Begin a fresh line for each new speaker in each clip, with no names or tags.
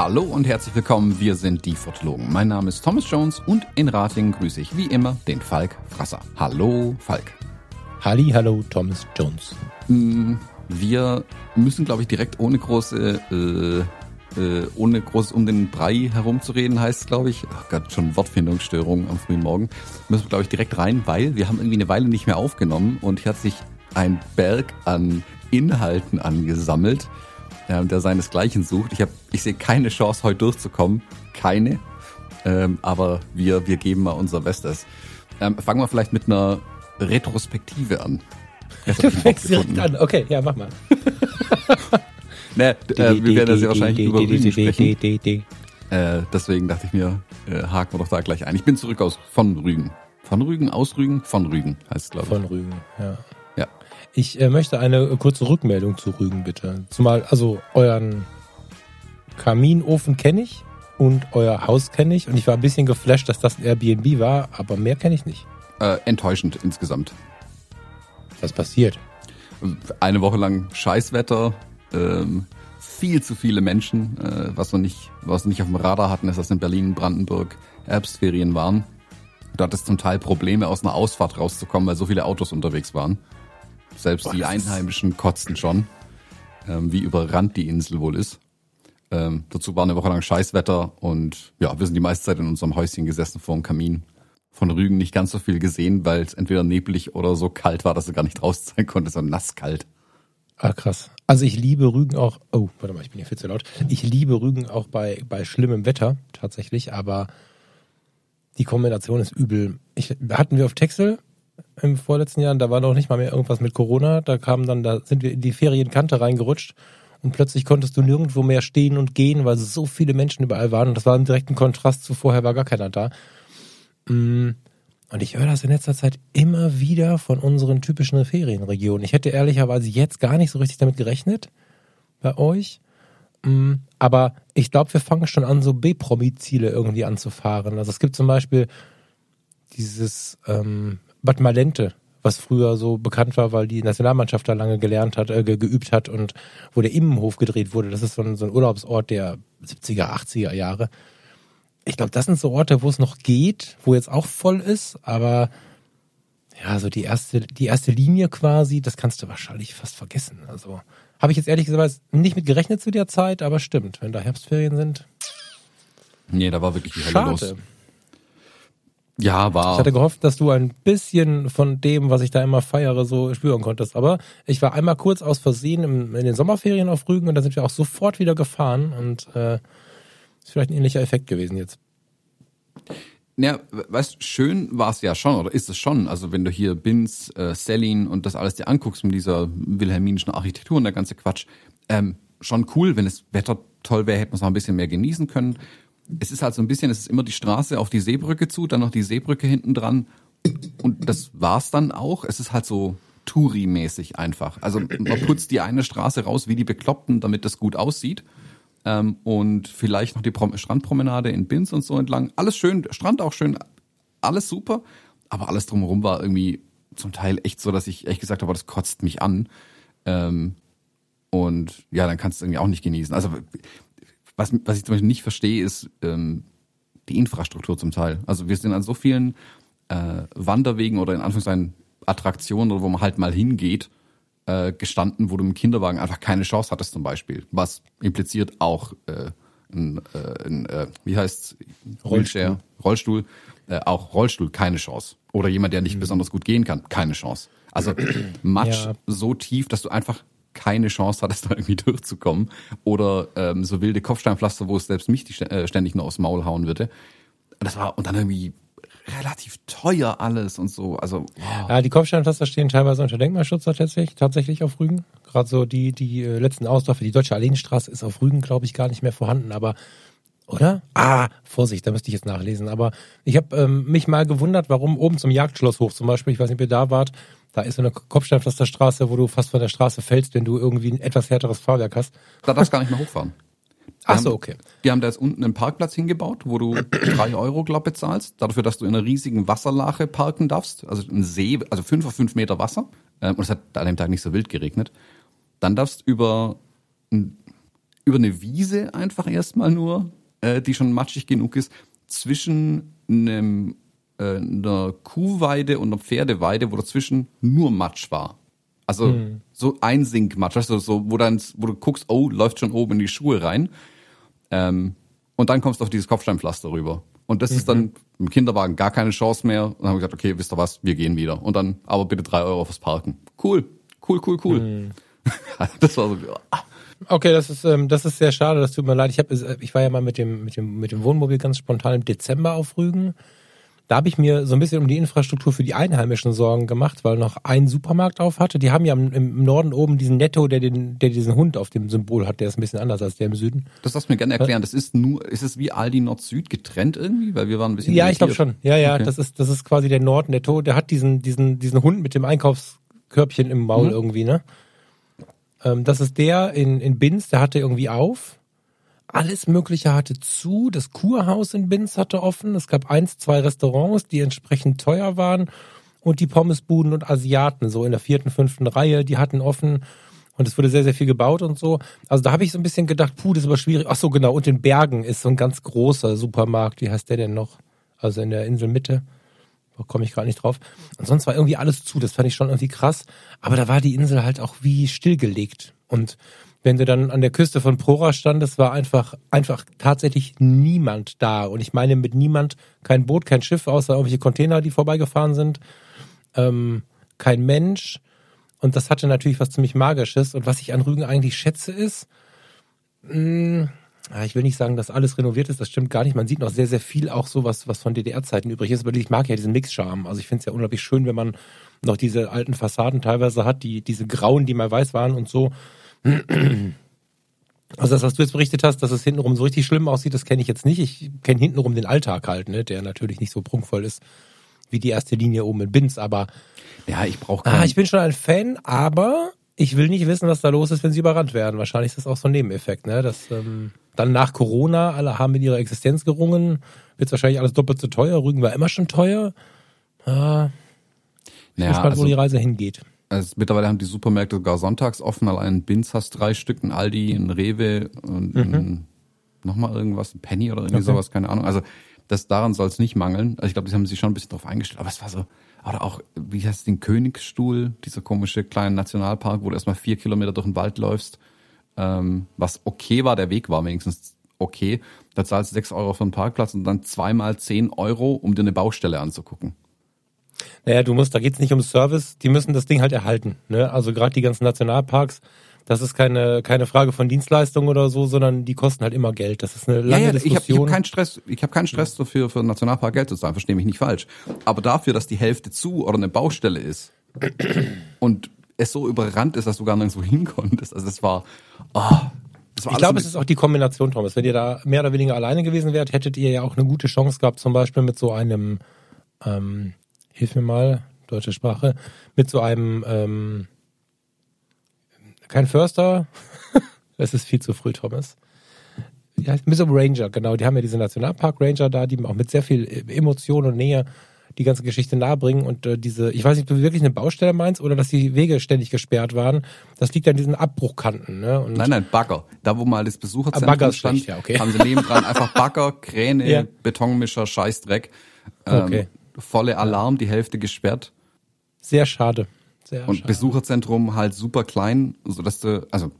Hallo und herzlich willkommen, wir sind die Fotologen. Mein Name ist Thomas Jones und in Ratingen grüße ich wie immer den Falk Frasser. Hallo Falk.
Halli, hallo Thomas Jones.
Mm, wir müssen, glaube ich, direkt ohne große, äh, äh, ohne groß um den Brei herumzureden, heißt es, glaube ich. Ach Gott, schon Wortfindungsstörung am frühen Morgen. Müssen wir, glaube ich, direkt rein, weil wir haben irgendwie eine Weile nicht mehr aufgenommen und hier hat sich ein Berg an Inhalten angesammelt ja, der seinesgleichen sucht. Ich, hab, ich sehe keine Chance, heute durchzukommen. Keine. Ähm, aber wir, wir geben mal unser Bestes. Ähm, fangen wir vielleicht mit einer Retrospektive an.
Du fängst direkt an. Okay, ja, mach mal.
ne, äh, wir werden das ja wahrscheinlich über Rügen sprechen. Äh, deswegen dachte ich mir, äh, haken wir doch da gleich ein. Ich bin zurück aus von Rügen. Von Rügen, aus Rügen, von Rügen heißt es, glaube ich.
Von Rügen, ja. Ich äh, möchte eine kurze Rückmeldung zu Rügen, bitte. Zumal, also euren Kaminofen kenne ich und euer Haus kenne ich und ich war ein bisschen geflasht, dass das ein Airbnb war, aber mehr kenne ich nicht.
Äh, enttäuschend insgesamt.
Was passiert?
Eine Woche lang Scheißwetter, ähm, viel zu viele Menschen, äh, was wir nicht, was wir nicht auf dem Radar hatten, ist, dass in Berlin, Brandenburg Herbstferien waren. Du hattest zum Teil Probleme, aus einer Ausfahrt rauszukommen, weil so viele Autos unterwegs waren. Selbst Boah, die Einheimischen kotzten schon, ähm, wie überrannt die Insel wohl ist. Ähm, dazu war eine Woche lang Scheißwetter und ja, wir sind die meiste Zeit in unserem Häuschen gesessen vor dem Kamin. Von Rügen nicht ganz so viel gesehen, weil es entweder neblig oder so kalt war, dass du gar nicht draußen sein konntest, sondern nasskalt.
Ah, krass. Also ich liebe Rügen auch, oh, warte mal, ich bin hier viel zu laut. Ich liebe Rügen auch bei, bei schlimmem Wetter, tatsächlich, aber die Kombination ist übel. Ich, hatten wir auf Texel im vorletzten Jahr, da war noch nicht mal mehr irgendwas mit Corona. Da kam dann, da sind wir in die Ferienkante reingerutscht und plötzlich konntest du nirgendwo mehr stehen und gehen, weil so viele Menschen überall waren und das war ein direkten Kontrast zu vorher war gar keiner da. Mm. Und ich höre das in letzter Zeit immer wieder von unseren typischen Ferienregionen. Ich hätte ehrlicherweise jetzt gar nicht so richtig damit gerechnet bei euch. Mm. Aber ich glaube, wir fangen schon an, so B-Promi-Ziele irgendwie anzufahren. Also es gibt zum Beispiel dieses ähm, Bad Malente, was früher so bekannt war, weil die Nationalmannschaft da lange gelernt hat, äh, geübt hat und wo der Immenhof gedreht wurde. Das ist so ein, so ein Urlaubsort der 70er, 80er Jahre. Ich glaube, das sind so Orte, wo es noch geht, wo jetzt auch voll ist, aber ja, so die erste, die erste Linie quasi, das kannst du wahrscheinlich fast vergessen. Also habe ich jetzt ehrlich gesagt nicht mit gerechnet zu der Zeit, aber stimmt, wenn da Herbstferien sind.
Nee, da war wirklich die Hölle los. Ja, war.
Ich hatte gehofft, dass du ein bisschen von dem, was ich da immer feiere, so spüren konntest. Aber ich war einmal kurz aus Versehen im, in den Sommerferien auf Rügen und da sind wir auch sofort wieder gefahren und äh, ist vielleicht ein ähnlicher Effekt gewesen jetzt.
Ja, weißt, schön war es ja schon, oder ist es schon. Also wenn du hier Binz, äh, Selin und das alles dir anguckst mit dieser wilhelminischen Architektur und der ganze Quatsch, ähm, schon cool. Wenn das Wetter toll wäre, hätte man es noch ein bisschen mehr genießen können es ist halt so ein bisschen, es ist immer die Straße auf die Seebrücke zu, dann noch die Seebrücke hinten dran. Und das war's dann auch. Es ist halt so Touri-mäßig einfach. Also man putzt die eine Straße raus wie die Bekloppten, damit das gut aussieht. Ähm, und vielleicht noch die Prom Strandpromenade in Binz und so entlang. Alles schön, Strand auch schön, alles super. Aber alles drumherum war irgendwie zum Teil echt so, dass ich echt gesagt habe, das kotzt mich an. Ähm, und ja, dann kannst du es irgendwie auch nicht genießen. Also was, was ich zum Beispiel nicht verstehe, ist ähm, die Infrastruktur zum Teil. Also wir sind an so vielen äh, Wanderwegen oder in Anführungszeichen Attraktionen, wo man halt mal hingeht, äh, gestanden, wo du im Kinderwagen einfach keine Chance hattest zum Beispiel. Was impliziert auch äh, ein, äh, ein äh, wie heißt Rollstuhl, Rollstuhl äh, auch Rollstuhl keine Chance. Oder jemand, der nicht mhm. besonders gut gehen kann, keine Chance. Also Matsch ja. so tief, dass du einfach keine Chance hattest, da irgendwie durchzukommen. Oder ähm, so wilde Kopfsteinpflaster, wo es selbst mich die, äh, ständig nur aufs Maul hauen würde. Das war, und dann irgendwie relativ teuer alles und so. Also
wow. ja, die Kopfsteinpflaster stehen teilweise unter Denkmalschutz tatsächlich, tatsächlich auf Rügen. Gerade so die die äh, letzten Ausläufe, die Deutsche Alleenstraße ist auf Rügen, glaube ich, gar nicht mehr vorhanden. Aber oder? Ah, Vorsicht, da müsste ich jetzt nachlesen. Aber ich habe ähm, mich mal gewundert, warum oben zum Jagdschloss hoch zum Beispiel, ich weiß nicht, ob ihr da wart, da ist so eine Kopfsteinpflasterstraße, wo du fast von der Straße fällst, wenn du irgendwie ein etwas härteres Fahrwerk hast.
Da darfst du gar nicht mehr hochfahren.
Ach so, okay.
Die haben da jetzt unten einen Parkplatz hingebaut, wo du drei Euro, glaub bezahlst, dafür, dass du in einer riesigen Wasserlache parken darfst. Also ein See, also fünf auf fünf Meter Wasser. Ähm, und es hat an dem Tag nicht so wild geregnet. Dann darfst über, über eine Wiese einfach erstmal nur, äh, die schon matschig genug ist, zwischen einem, äh, einer Kuhweide und einer Pferdeweide, wo dazwischen nur Matsch war. Also hm. so ein Sinkmatsch, weißt du, so, wo dann, wo du guckst, oh, läuft schon oben in die Schuhe rein. Ähm, und dann kommst du auf dieses Kopfsteinpflaster rüber. Und das mhm. ist dann mhm. im Kinderwagen gar keine Chance mehr. Und dann haben wir gesagt, okay, wisst ihr was, wir gehen wieder. Und dann aber bitte drei Euro fürs Parken. Cool, cool, cool, cool. Mhm. das war so. Ah.
Okay, das ist ähm, das ist sehr schade. Das tut mir leid. Ich habe ich war ja mal mit dem mit dem mit dem Wohnmobil ganz spontan im Dezember auf Rügen da habe ich mir so ein bisschen um die Infrastruktur für die Einheimischen Sorgen gemacht, weil noch ein Supermarkt auf hatte. Die haben ja im Norden oben diesen Netto, der, den, der diesen Hund auf dem Symbol hat. Der ist ein bisschen anders als der im Süden.
Das darfst du mir gerne erklären. Das ist nur, ist es wie Aldi Nord-Süd getrennt irgendwie? Weil wir waren ein bisschen.
Ja, ich glaube schon. Ja, ja, okay. das ist, das ist quasi der Nord-Netto. Der hat diesen, diesen, diesen Hund mit dem Einkaufskörbchen im Maul mhm. irgendwie, ne? Ähm, das ist der in, in Binz, der hatte irgendwie auf alles Mögliche hatte zu. Das Kurhaus in Binz hatte offen. Es gab eins, zwei Restaurants, die entsprechend teuer waren. Und die Pommesbuden und Asiaten, so in der vierten, fünften Reihe, die hatten offen. Und es wurde sehr, sehr viel gebaut und so. Also da habe ich so ein bisschen gedacht, puh, das ist aber schwierig. Ach so, genau. Und in Bergen ist so ein ganz großer Supermarkt. Wie heißt der denn noch? Also in der Inselmitte. Da komme ich gerade nicht drauf. Und sonst war irgendwie alles zu. Das fand ich schon irgendwie krass. Aber da war die Insel halt auch wie stillgelegt. Und wenn du dann an der Küste von Prora standest, war einfach, einfach tatsächlich niemand da. Und ich meine mit niemand kein Boot, kein Schiff, außer irgendwelche Container, die vorbeigefahren sind. Ähm, kein Mensch. Und das hatte natürlich was ziemlich Magisches. Und was ich an Rügen eigentlich schätze ist, mh, hm, ich will nicht sagen, dass alles renoviert ist, das stimmt gar nicht. Man sieht noch sehr, sehr viel auch so, was, was von DDR-Zeiten übrig ist. Aber ich mag ja diesen Mix-Charme. Also ich finde es ja unglaublich schön, wenn man noch diese alten Fassaden teilweise hat, die, diese grauen, die mal weiß waren und so. Also das, was du jetzt berichtet hast, dass es hintenrum so richtig schlimm aussieht, das kenne ich jetzt nicht. Ich kenne hintenrum den Alltag halt, ne, der natürlich nicht so prunkvoll ist wie die erste Linie oben in Binz, aber
ja, ich brauche
ah, ich bin schon ein Fan, aber ich will nicht wissen, was da los ist, wenn sie überrannt werden. Wahrscheinlich ist das auch so ein Nebeneffekt, ne? Dass ähm, dann nach Corona alle haben mit ihrer Existenz gerungen, wird wahrscheinlich alles doppelt so teuer. Rügen war immer schon teuer. Ah, ich naja, gespannt, also, wo die Reise hingeht.
Also mittlerweile haben die Supermärkte sogar sonntags offen. Allein ein Binz hast drei Stück, ein Aldi, ein Rewe und mhm. ein, nochmal irgendwas, ein Penny oder irgendwie okay. sowas, keine Ahnung. Also das daran soll es nicht mangeln. Also ich glaube, die haben sich schon ein bisschen drauf eingestellt. Aber es war so, oder auch, wie heißt es, den Königsstuhl, dieser komische kleine Nationalpark, wo du erstmal vier Kilometer durch den Wald läufst. Ähm, was okay war, der Weg war wenigstens okay. Da zahlst du sechs Euro für einen Parkplatz und dann zweimal zehn Euro, um dir eine Baustelle anzugucken.
Naja, du musst, da geht's nicht um Service, die müssen das Ding halt erhalten. Ne? Also gerade die ganzen Nationalparks, das ist keine, keine Frage von Dienstleistung oder so, sondern die kosten halt immer Geld. Das ist eine lange ja, ja, Diskussion.
Ich habe hab keinen Stress, ich habe keinen Stress dafür, für einen Nationalpark Geld zu zahlen, verstehe mich nicht falsch. Aber dafür, dass die Hälfte zu oder eine Baustelle ist und es so überrannt ist, dass du gar nirgendwo hinkonntest. Also es war, oh,
ich glaube, es ist auch die Kombination, Thomas. Wenn ihr da mehr oder weniger alleine gewesen wärt, hättet ihr ja auch eine gute Chance gehabt, zum Beispiel mit so einem ähm, hilf mir mal, deutsche Sprache, mit so einem, ähm, kein Förster, das ist viel zu früh, Thomas. Heißt mit so einem Ranger, genau, die haben ja diese Nationalpark Ranger da, die auch mit sehr viel Emotion und Nähe die ganze Geschichte nahebringen und äh, diese, ich weiß nicht, ob du wirklich eine Baustelle meinst oder dass die Wege ständig gesperrt waren. Das liegt an diesen Abbruchkanten. Ne?
Und nein, nein, Bagger. Da, wo mal das Besucherzentrum Bagger stand, schlecht, ja, okay. haben sie nebendran einfach Bagger, Kräne, ja. Betonmischer, Scheißdreck. Ähm, okay volle Alarm, die Hälfte gesperrt.
Sehr schade. Sehr
und
schade.
Besucherzentrum halt super klein, so dass du, also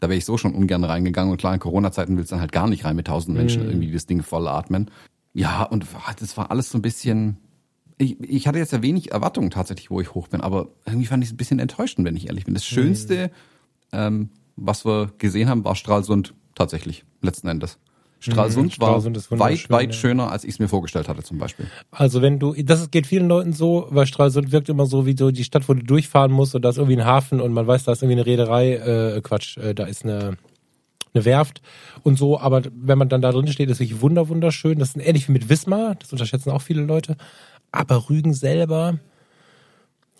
da wäre ich so schon ungern reingegangen und klar, in Corona-Zeiten willst du dann halt gar nicht rein mit tausend Menschen mm. irgendwie das Ding voll atmen. Ja, und das war alles so ein bisschen, ich, ich hatte jetzt ja wenig Erwartungen tatsächlich, wo ich hoch bin, aber irgendwie fand ich es ein bisschen enttäuschend, wenn ich ehrlich bin. Das Schönste, mm. ähm, was wir gesehen haben, war Stralsund tatsächlich, letzten Endes. Stralsund, mhm, war weit, weit ja. schöner, als ich es mir vorgestellt hatte zum Beispiel.
Also wenn du, das geht vielen Leuten so, weil Stralsund wirkt immer so wie so die Stadt, wo du durchfahren musst und da ist irgendwie ein Hafen und man weiß, da ist irgendwie eine Reederei, äh, Quatsch, äh, da ist eine, eine Werft und so, aber wenn man dann da drin steht, ist es wirklich wunder, wunderschön. Das ist ähnlich wie mit Wismar, das unterschätzen auch viele Leute. Aber Rügen selber,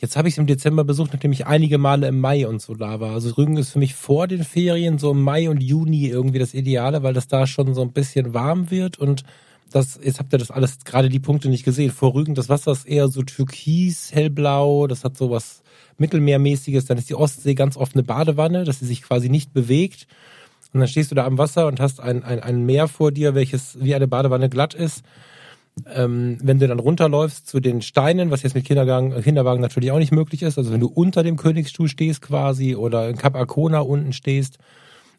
Jetzt habe ich es im Dezember besucht, nachdem ich einige Male im Mai und so da war. Also Rügen ist für mich vor den Ferien, so im Mai und Juni irgendwie das Ideale, weil das da schon so ein bisschen warm wird und das, jetzt habt ihr das alles, gerade die Punkte nicht gesehen. Vor Rügen, das Wasser ist eher so türkis, hellblau, das hat so was Mittelmeermäßiges. Dann ist die Ostsee ganz oft eine Badewanne, dass sie sich quasi nicht bewegt. Und dann stehst du da am Wasser und hast ein, ein, ein Meer vor dir, welches wie eine Badewanne glatt ist ähm, wenn du dann runterläufst zu den Steinen, was jetzt mit Kinderwagen, Kinderwagen natürlich auch nicht möglich ist, also wenn du unter dem Königsstuhl stehst quasi oder in Cap Arcona unten stehst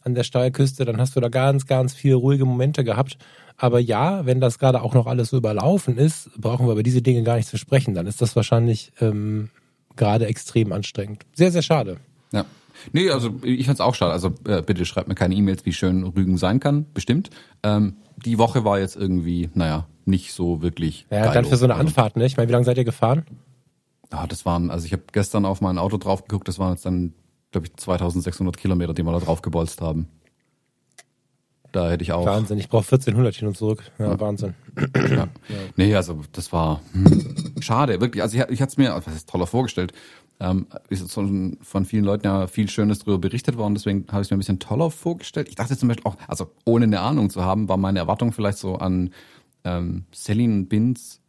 an der Steilküste, dann hast du da ganz, ganz viele ruhige Momente gehabt. Aber ja, wenn das gerade auch noch alles so überlaufen ist, brauchen wir über diese Dinge gar nicht zu sprechen. Dann ist das wahrscheinlich ähm, gerade extrem anstrengend. Sehr, sehr schade.
Ja. Nee, also ich fand's auch schade. Also äh, bitte schreibt mir keine E-Mails, wie schön Rügen sein kann, bestimmt. Ähm, die Woche war jetzt irgendwie, naja, nicht so wirklich.
Ja, dann für so eine also Anfahrt, ne? Ich meine, wie lange seid ihr gefahren?
Ja, das waren, also ich habe gestern auf mein Auto drauf geguckt, das waren jetzt dann, glaube ich, 2600 Kilometer, die wir da drauf gebolzt haben. Da hätte ich auch.
Wahnsinn, ich brauche 1400 hin und zurück. Ja, ja. Wahnsinn. Ja.
ja. Nee, also das war hm, schade, wirklich. Also ich, ich hatte es mir, was ist toller vorgestellt. Ähm, ist von, von vielen Leuten ja viel Schönes darüber berichtet worden, deswegen habe ich es mir ein bisschen toller vorgestellt. Ich dachte zum Beispiel auch, also ohne eine Ahnung zu haben, war meine Erwartung vielleicht so an ähm, Celine Binz,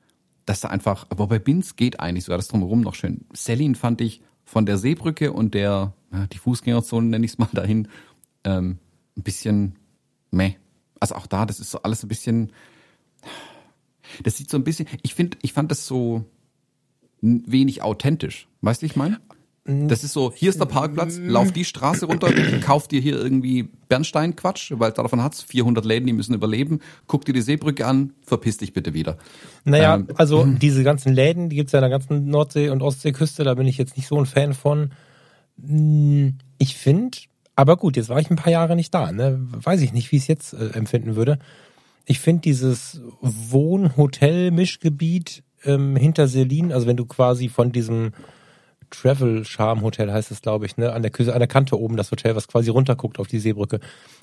dass da einfach, wobei Binz geht eigentlich sogar das drumherum noch schön. Celine fand ich von der Seebrücke und der, ja, die Fußgängerzone nenne ich es mal dahin, ähm, ein bisschen meh. Also auch da, das ist so alles ein bisschen, das sieht so ein bisschen, ich finde, ich fand das so wenig authentisch. Weißt du, ich meine? Das ist so, hier ist der Parkplatz, lauf die Straße runter, kauf dir hier irgendwie Bernsteinquatsch, weil davon hat's 400 Läden, die müssen überleben. Guck dir die Seebrücke an, verpiss dich bitte wieder.
Naja, ähm, also diese ganzen Läden, die gibt's ja an der ganzen Nordsee- und Ostseeküste, da bin ich jetzt nicht so ein Fan von. Hm, ich finde, aber gut, jetzt war ich ein paar Jahre nicht da, ne? Weiß ich nicht, wie ich es jetzt äh, empfinden würde. Ich finde dieses Wohn-Hotel-Mischgebiet ähm, hinter Selin, also wenn du quasi von diesem Travel Charm Hotel heißt es, glaube ich, ne? An der Küste, an der Kante oben das Hotel, was quasi runterguckt auf die Seebrücke.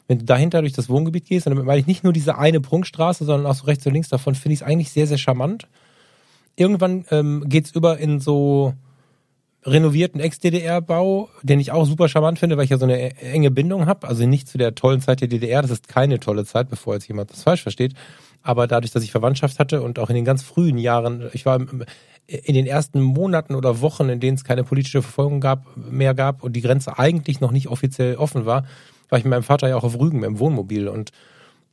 Wenn du dahinter durch das Wohngebiet gehst, und damit meine ich nicht nur diese eine Prunkstraße, sondern auch so rechts und links davon, finde ich es eigentlich sehr, sehr charmant. Irgendwann ähm, geht's über in so renovierten Ex-DDR-Bau, den ich auch super charmant finde, weil ich ja so eine enge Bindung habe. Also nicht zu der tollen Zeit der DDR, das ist keine tolle Zeit, bevor jetzt jemand das falsch versteht. Aber dadurch, dass ich Verwandtschaft hatte und auch in den ganz frühen Jahren, ich war in den ersten Monaten oder Wochen, in denen es keine politische Verfolgung gab, mehr gab und die Grenze eigentlich noch nicht offiziell offen war, war ich mit meinem Vater ja auch auf Rügen im Wohnmobil und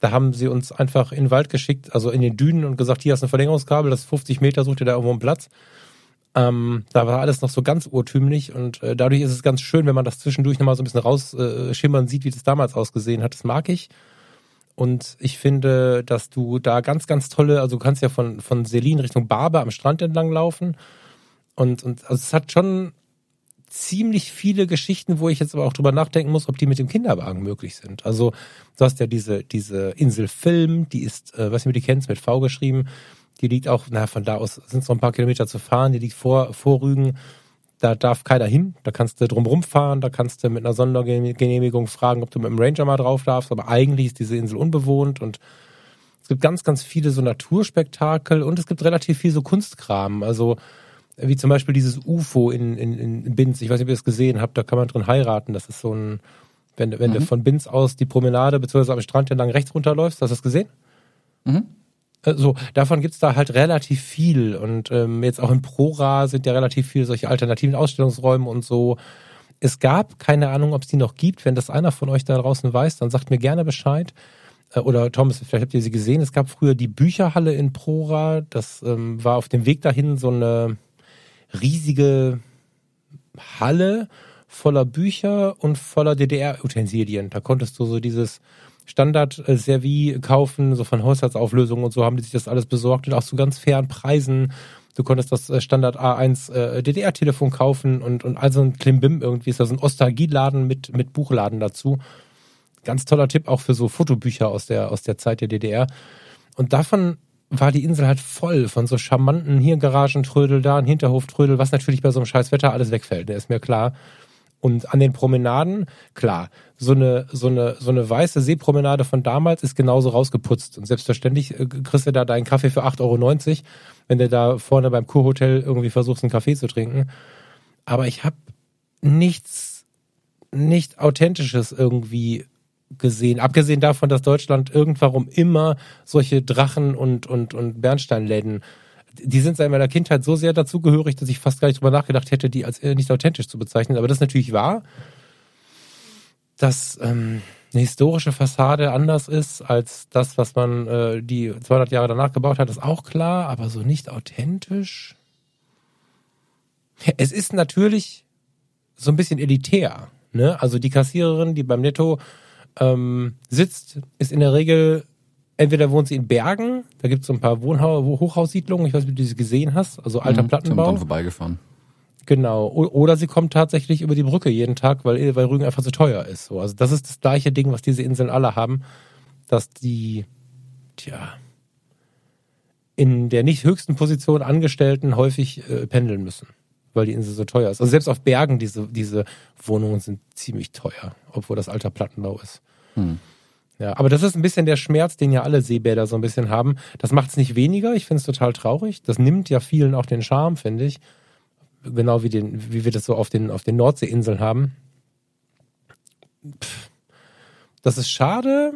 da haben sie uns einfach in den Wald geschickt, also in den Dünen und gesagt, hier hast du ein Verlängerungskabel, das ist 50 Meter, such dir da irgendwo einen Platz. Ähm, da war alles noch so ganz urtümlich und äh, dadurch ist es ganz schön, wenn man das zwischendurch nochmal so ein bisschen rausschimmern äh, sieht, wie das damals ausgesehen hat. Das mag ich. Und ich finde, dass du da ganz, ganz tolle, also du kannst ja von, von Selin Richtung Barber am Strand entlang laufen. Und, und also es hat schon ziemlich viele Geschichten, wo ich jetzt aber auch drüber nachdenken muss, ob die mit dem Kinderwagen möglich sind. Also du hast ja diese, diese Insel Film, die ist, äh, was du die kennst, mit V geschrieben. Die liegt auch, na, von da aus sind es noch ein paar Kilometer zu fahren, die liegt vor, vor Rügen da darf keiner hin, da kannst du drum rumfahren, da kannst du mit einer Sondergenehmigung fragen, ob du mit dem Ranger mal drauf darfst, aber eigentlich ist diese Insel unbewohnt und es gibt ganz, ganz viele so Naturspektakel und es gibt relativ viel so Kunstkram, also wie zum Beispiel dieses UFO in, in, in Binz, ich weiß nicht, ob ihr das gesehen habt, da kann man drin heiraten, das ist so ein, wenn, wenn mhm. du von Binz aus die Promenade bzw. am Strand entlang rechts runterläufst, hast du das gesehen? Mhm. Äh, so, davon gibt's da halt relativ viel. Und ähm, jetzt auch in Prora sind ja relativ viele solche alternativen Ausstellungsräume und so. Es gab keine Ahnung, ob es die noch gibt. Wenn das einer von euch da draußen weiß, dann sagt mir gerne Bescheid. Äh, oder Thomas, vielleicht habt ihr sie gesehen. Es gab früher die Bücherhalle in Prora. Das ähm, war auf dem Weg dahin so eine riesige Halle voller Bücher und voller DDR-Utensilien. Da konntest du so dieses Standard-Servi kaufen, so von Haushaltsauflösungen und so haben die sich das alles besorgt und auch zu ganz fairen Preisen. Du konntest das äh, Standard A1 äh, DDR-Telefon kaufen und, und also ein Klimbim irgendwie ist da so ein Ostalgieladen mit, mit Buchladen dazu. Ganz toller Tipp auch für so Fotobücher aus der, aus der Zeit der DDR. Und davon war die Insel halt voll von so charmanten hier Garagentrödel, da ein Hinterhoftrödel, was natürlich bei so einem scheiß Wetter alles wegfällt, der ist mir klar. Und an den Promenaden, klar, so eine, so eine, so eine weiße Seepromenade von damals ist genauso rausgeputzt. Und selbstverständlich äh, kriegst du da deinen Kaffee für 8,90 Euro, wenn du da vorne beim Kurhotel irgendwie versuchst, einen Kaffee zu trinken. aber ich habe nichts, nicht Authentisches irgendwie gesehen. Abgesehen davon, dass Deutschland irgendwann immer solche Drachen und, und, und Bernsteinläden die sind seit meiner Kindheit so sehr dazugehörig, dass ich fast gar nicht drüber nachgedacht hätte, die als nicht authentisch zu bezeichnen. Aber das ist natürlich wahr, dass ähm, eine historische Fassade anders ist als das, was man äh, die 200 Jahre danach gebaut hat, ist auch klar, aber so nicht authentisch. Es ist natürlich so ein bisschen elitär. Ne? Also die Kassiererin, die beim Netto ähm, sitzt, ist in der Regel entweder wohnt sie in Bergen, da gibt es so ein paar Wohnha Hochhaussiedlungen, ich weiß nicht, ob du sie gesehen hast, also alter mhm, Plattenbau. Sind
vorbeigefahren.
Genau. Oder sie kommt tatsächlich über die Brücke jeden Tag, weil, weil Rügen einfach zu teuer ist. So, also das ist das gleiche Ding, was diese Inseln alle haben, dass die, tja, in der nicht höchsten Position Angestellten häufig äh, pendeln müssen, weil die Insel so teuer ist. Also selbst auf Bergen diese, diese Wohnungen sind ziemlich teuer, obwohl das alter Plattenbau ist. Hm. Ja, aber das ist ein bisschen der Schmerz, den ja alle Seebäder so ein bisschen haben. Das macht es nicht weniger. Ich finde es total traurig. Das nimmt ja vielen auch den Charme, finde ich. Genau wie, den, wie wir das so auf den, auf den Nordseeinseln haben. Pff. Das ist schade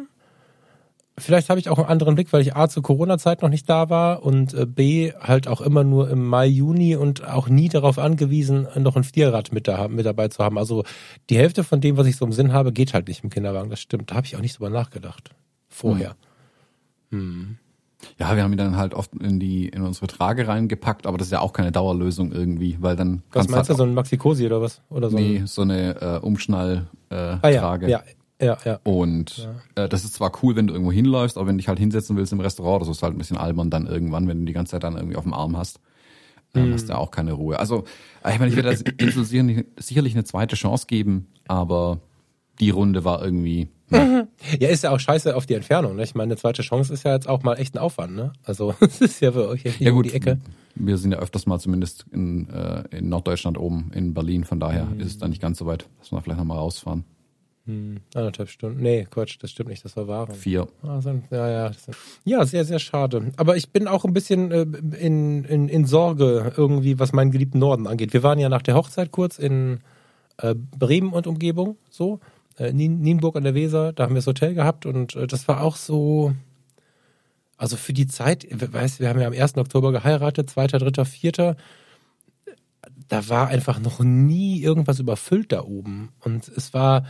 vielleicht habe ich auch einen anderen Blick, weil ich A zur Corona-Zeit noch nicht da war und äh, B halt auch immer nur im Mai, Juni und auch nie darauf angewiesen, noch ein Vierrad mit, da, mit dabei zu haben. Also die Hälfte von dem, was ich so im Sinn habe, geht halt nicht im Kinderwagen. Das stimmt. Da habe ich auch nicht drüber nachgedacht. Vorher. Hm.
Hm. Ja, wir haben ihn dann halt oft in die in unsere Trage reingepackt, aber das ist ja auch keine Dauerlösung irgendwie, weil dann
Was meinst
halt
du, so ein Maxi-Cosi oder was? Oder
so nee, so eine äh, Umschnall äh, ah,
ja, Ja, ja, ja.
Und ja. Äh, das ist zwar cool, wenn du irgendwo hinläufst, aber wenn du dich halt hinsetzen willst im Restaurant, das ist halt ein bisschen albern dann irgendwann, wenn du die ganze Zeit dann irgendwie auf dem Arm hast. Dann mhm. hast du ja auch keine Ruhe. Also, äh, ich meine, ich werde Insel sicherlich eine zweite Chance geben, aber die Runde war irgendwie.
Ne. Ja, ist ja auch scheiße auf die Entfernung. Ne? Ich meine, eine zweite Chance ist ja jetzt auch mal echt ein Aufwand. Ne? Also es ist ja für euch echt ja, gut, um die Ecke.
Wir sind ja öfters mal zumindest in, äh, in Norddeutschland oben, in Berlin. Von daher mhm. ist es da nicht ganz so weit, dass wir vielleicht nochmal rausfahren.
Hm, anderthalb Stunden. Nee, Quatsch, das stimmt nicht, das war Waren.
Vier.
Sind, ja, ja, ja, sehr, sehr schade. Aber ich bin auch ein bisschen äh, in, in, in Sorge irgendwie, was meinen geliebten Norden angeht. Wir waren ja nach der Hochzeit kurz in äh, Bremen und Umgebung, so. Äh, Nienburg an der Weser, da haben wir das Hotel gehabt und äh, das war auch so, also für die Zeit, weißt wir haben ja am 1. Oktober geheiratet, 2., 3., 4., da war einfach noch nie irgendwas überfüllt da oben. Und es war,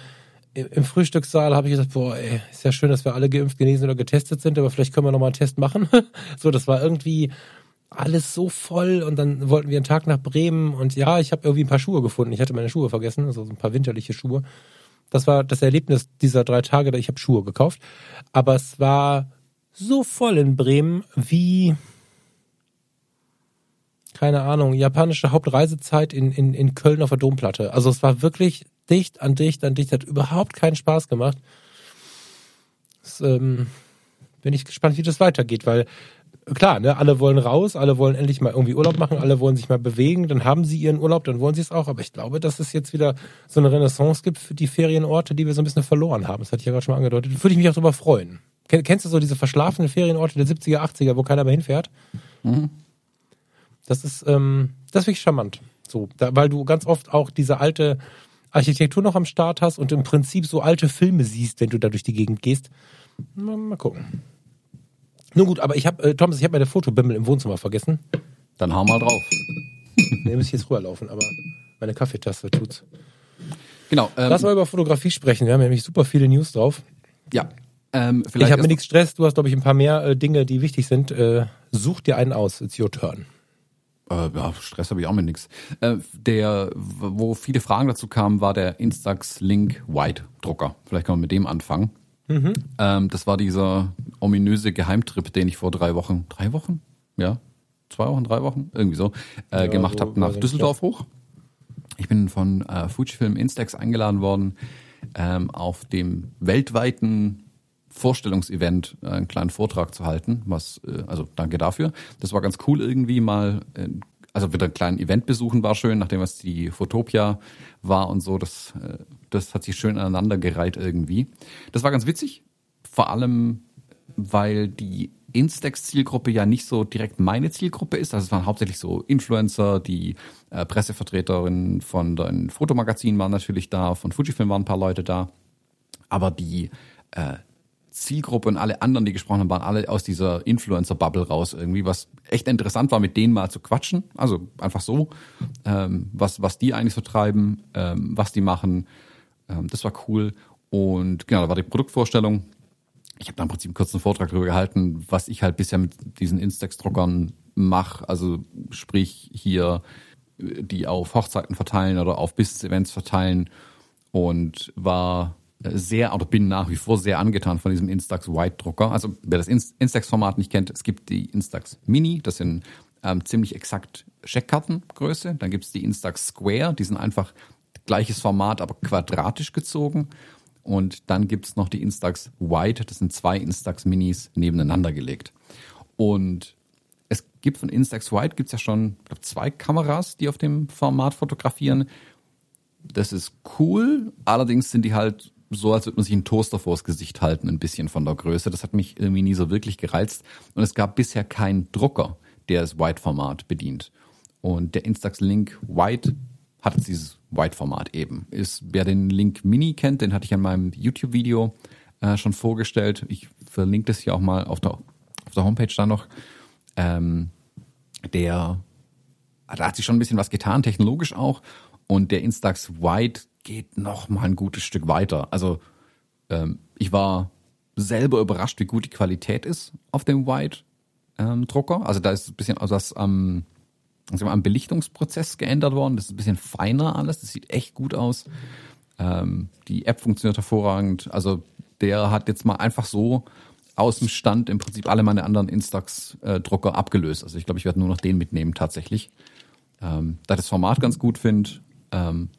im Frühstückssaal habe ich gesagt, boah, ey, ist ja schön, dass wir alle geimpft, genesen oder getestet sind, aber vielleicht können wir noch mal einen Test machen. so, das war irgendwie alles so voll und dann wollten wir einen Tag nach Bremen und ja, ich habe irgendwie ein paar Schuhe gefunden. Ich hatte meine Schuhe vergessen, also so ein paar winterliche Schuhe. Das war das Erlebnis dieser drei Tage, ich habe Schuhe gekauft, aber es war so voll in Bremen wie keine Ahnung, japanische Hauptreisezeit in, in, in Köln auf der Domplatte. Also es war wirklich dicht an dicht an dicht, hat überhaupt keinen Spaß gemacht. Das, ähm, bin ich gespannt, wie das weitergeht, weil klar, ne, alle wollen raus, alle wollen endlich mal irgendwie Urlaub machen, alle wollen sich mal bewegen, dann haben sie ihren Urlaub, dann wollen sie es auch, aber ich glaube, dass es jetzt wieder so eine Renaissance gibt für die Ferienorte, die wir so ein bisschen verloren haben. Das hatte ich ja gerade schon mal angedeutet. Würde ich mich auch darüber freuen. Kennst du so diese verschlafenen Ferienorte der 70er, 80er, wo keiner mehr hinfährt? Mhm. Das ist, ähm, das ist wirklich charmant. So, da, weil du ganz oft auch diese alte Architektur noch am Start hast und im Prinzip so alte Filme siehst, wenn du da durch die Gegend gehst. Mal, mal gucken. Nun gut, aber ich habe, äh, Thomas, ich habe meine Fotobimmel im Wohnzimmer vergessen.
Dann hau mal drauf.
nee, muss ich jetzt rüberlaufen, aber meine Kaffeetasse tut's.
Genau.
Ähm, Lass mal über Fotografie sprechen. Wir haben nämlich super viele News drauf.
Ja.
Ähm, vielleicht ich habe mir nichts Stress. Du hast, glaube ich, ein paar mehr äh, Dinge, die wichtig sind. Äh, such dir einen aus. It's your turn.
Äh, ja, Stress habe ich auch mit nix. Äh, der, wo viele Fragen dazu kamen, war der Instax Link White Drucker. Vielleicht kann man mit dem anfangen. Mhm. Ähm, das war dieser ominöse Geheimtrip, den ich vor drei Wochen, drei Wochen? Ja, zwei Wochen, drei Wochen, irgendwie so, äh, ja, gemacht habe nach Düsseldorf hoch. Ich bin von äh, Fujifilm Instax eingeladen worden, ähm, auf dem weltweiten Vorstellungsevent äh, einen kleinen Vortrag zu halten, was, äh, also danke dafür. Das war ganz cool irgendwie mal, äh, also wieder einen kleinen Event besuchen war schön, nachdem es die Fotopia war und so, das, das hat sich schön aneinander gereiht irgendwie. Das war ganz witzig, vor allem, weil die Instax-Zielgruppe ja nicht so direkt meine Zielgruppe ist. Also es waren hauptsächlich so Influencer, die äh, Pressevertreterinnen von den Fotomagazinen waren natürlich da, von Fujifilm waren ein paar Leute da. Aber die äh, Zielgruppe und alle anderen, die gesprochen haben, waren alle aus dieser Influencer-Bubble raus irgendwie, was echt interessant war, mit denen mal zu quatschen. Also einfach so, ähm, was, was die eigentlich so treiben, ähm, was die machen. Ähm, das war cool. Und genau, da war die Produktvorstellung. Ich habe da im Prinzip einen kurzen Vortrag darüber gehalten, was ich halt bisher mit diesen Instax-Druckern mache. Also sprich hier die auf Hochzeiten verteilen oder auf Business-Events verteilen und war sehr oder bin nach wie vor sehr angetan von diesem Instax White Drucker. Also wer das Instax-Format nicht kennt, es gibt die Instax Mini, das sind ähm, ziemlich exakt Scheckkartengröße. Dann gibt es die Instax Square, die sind einfach gleiches Format, aber quadratisch gezogen. Und dann gibt es noch die Instax White, das sind zwei Instax Minis nebeneinander gelegt. Und es gibt von Instax White gibt's ja schon glaub, zwei Kameras, die auf dem Format fotografieren. Das ist cool, allerdings sind die halt so, als würde man sich einen Toaster vors Gesicht halten, ein bisschen von der Größe. Das hat mich irgendwie nie so wirklich gereizt. Und es gab bisher keinen Drucker, der das White-Format bedient. Und der Instax Link White hat dieses White-Format eben. Ist, wer den Link Mini kennt, den hatte ich in meinem YouTube-Video äh, schon vorgestellt. Ich verlinke das hier auch mal auf der, auf der Homepage da noch. Ähm, der, da hat sich schon ein bisschen was getan, technologisch auch. Und der Instax White geht noch mal ein gutes Stück weiter. Also ähm, ich war selber überrascht, wie gut die Qualität ist auf dem White-Drucker. Ähm, also da ist ein bisschen also das am, also am Belichtungsprozess geändert worden. Das ist ein bisschen feiner alles. Das sieht echt gut aus. Ähm, die App funktioniert hervorragend. Also der hat jetzt mal einfach so aus dem Stand im Prinzip alle meine anderen Instax-Drucker abgelöst. Also ich glaube, ich werde nur noch den mitnehmen tatsächlich. Ähm, da ich das Format ganz gut finde, ähm,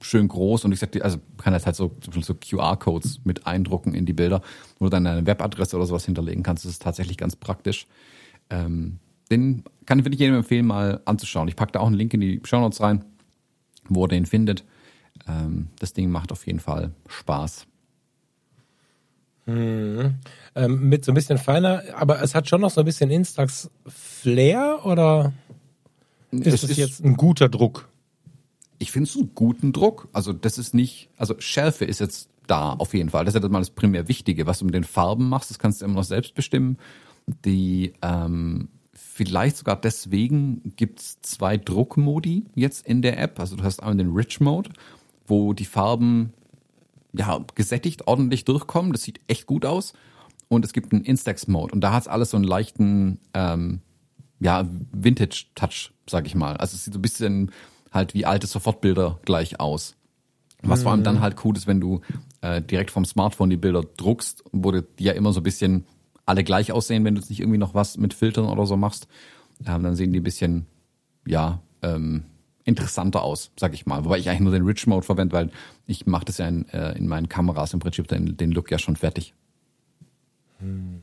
schön groß und ich sag dir, also kann das halt so, so QR-Codes mit eindrucken in die Bilder, wo du dann eine Webadresse oder sowas hinterlegen kannst. Das ist tatsächlich ganz praktisch. Ähm, den kann ich wirklich jedem empfehlen, mal anzuschauen. Ich packe da auch einen Link in die Show Notes rein, wo er den findet. Ähm, das Ding macht auf jeden Fall Spaß.
Hm. Ähm, mit so ein bisschen feiner, aber es hat schon noch so ein bisschen Instax Flair oder ist es jetzt ein guter Druck?
Ich finde es einen guten Druck. Also das ist nicht, also Schärfe ist jetzt da auf jeden Fall. Das ist ja mal das primär Wichtige. Was du mit den Farben machst, das kannst du immer noch selbst bestimmen. Die ähm, vielleicht sogar deswegen gibt's zwei Druckmodi jetzt in der App. Also du hast einmal den Rich Mode, wo die Farben ja gesättigt ordentlich durchkommen. Das sieht echt gut aus. Und es gibt einen Instax Mode und da hat's alles so einen leichten ähm, ja Vintage Touch, sag ich mal. Also es sieht so ein bisschen halt wie alte Sofortbilder gleich aus. Was mhm. vor allem dann mhm. halt cool ist, wenn du äh, direkt vom Smartphone die Bilder druckst, wo die ja immer so ein bisschen alle gleich aussehen, wenn du jetzt nicht irgendwie noch was mit Filtern oder so machst, ähm, dann sehen die ein bisschen, ja, ähm, interessanter aus, sag ich mal. Wobei ich eigentlich nur den Rich Mode verwende, weil ich mache das ja in, äh, in meinen Kameras im Prinzip den, den Look ja schon fertig.
Hm.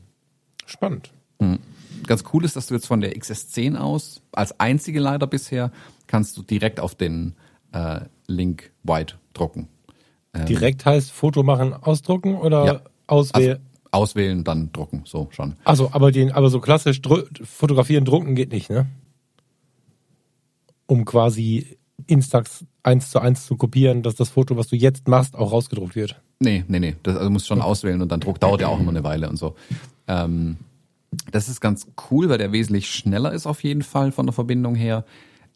Spannend.
Mhm. Ganz cool ist, dass du jetzt von der XS10 aus, als einzige leider bisher, kannst du direkt auf den äh, Link White drucken.
Ähm, direkt heißt Foto machen, ausdrucken oder ja, auswählen?
Also auswählen, dann drucken, so schon.
Also, aber den, aber so klassisch fotografieren, drucken geht nicht, ne? Um quasi Instax eins zu eins zu kopieren, dass das Foto, was du jetzt machst, auch rausgedruckt wird.
Nee, nee, nee. Das, also musst schon auswählen und dann Druck dauert ja auch immer eine Weile und so. Ähm, das ist ganz cool, weil der wesentlich schneller ist auf jeden Fall von der Verbindung her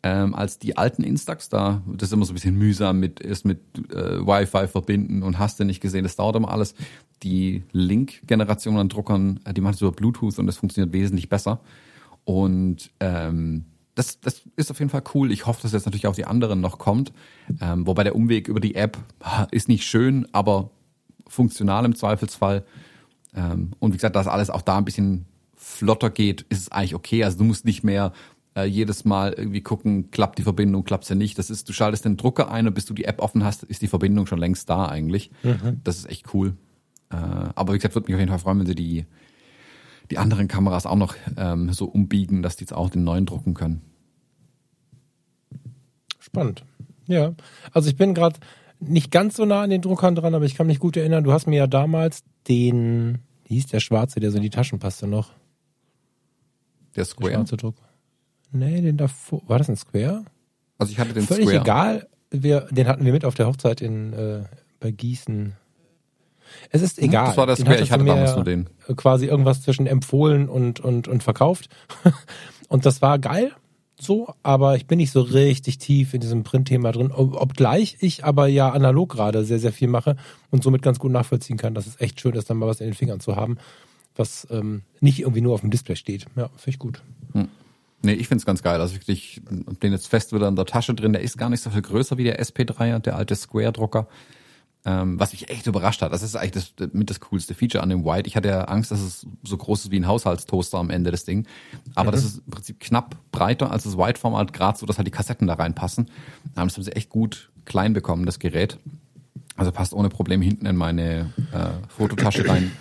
ähm, als die alten Instax. Da das ist immer so ein bisschen mühsam mit erst mit äh, Wi-Fi verbinden und hast du nicht gesehen. Das dauert immer alles. Die Link-Generation an Druckern, äh, die machen es über Bluetooth und das funktioniert wesentlich besser. Und ähm, das, das ist auf jeden Fall cool. Ich hoffe, dass jetzt natürlich auch die anderen noch kommt. Ähm, wobei der Umweg über die App ist nicht schön, aber funktional im Zweifelsfall. Ähm, und wie gesagt, dass alles auch da ein bisschen flotter geht, ist es eigentlich okay. Also du musst nicht mehr äh, jedes Mal irgendwie gucken, klappt die Verbindung, klappt sie nicht. Das ist, du schaltest den Drucker ein und bis du die App offen hast, ist die Verbindung schon längst da eigentlich. Mhm. Das ist echt cool. Äh, aber wie gesagt, würde mich auf jeden Fall freuen, wenn sie die, die anderen Kameras auch noch ähm, so umbiegen, dass die jetzt auch den neuen drucken können.
Spannend. Ja. Also ich bin gerade nicht ganz so nah an den Druckern dran, aber ich kann mich gut erinnern, du hast mir ja damals den, wie hieß der Schwarze, der so in die Taschen passte noch?
Der Square?
schwarze Drucker. Nee, den davor. War das ein Square?
Also ich hatte den
Völlig
Square.
egal. Wir, den hatten wir mit auf der Hochzeit in äh, bei Gießen. Es ist egal.
Hm, Das war der Square. Ich hatte damals nur den.
Quasi irgendwas zwischen empfohlen und, und, und verkauft. und das war geil, so, aber ich bin nicht so richtig tief in diesem Printthema drin, ob- obgleich ich aber ja analog gerade sehr, sehr viel mache und somit ganz gut nachvollziehen kann, dass es echt schön ist, dann mal was in den Fingern zu haben, was ähm, nicht irgendwie nur auf dem Display steht. Ja, finde ich gut.
Nee, ich find's ganz geil. Also wirklich, hab den jetzt fest wieder in der Tasche drin. Der ist gar nicht so viel größer wie der SP3er, der alte Square-Drucker. Ähm, was mich echt überrascht hat. Das ist eigentlich das, mit das coolste Feature an dem White. Ich hatte ja Angst, dass es so groß ist wie ein Haushaltstoaster am Ende des Ding. Aber das ist im Prinzip knapp breiter als das White-Format, gerade so, dass halt die Kassetten da reinpassen. Ähm, Das haben sie echt gut klein bekommen, das Gerät. Also passt ohne Probleme hinten in meine äh, Fototasche rein.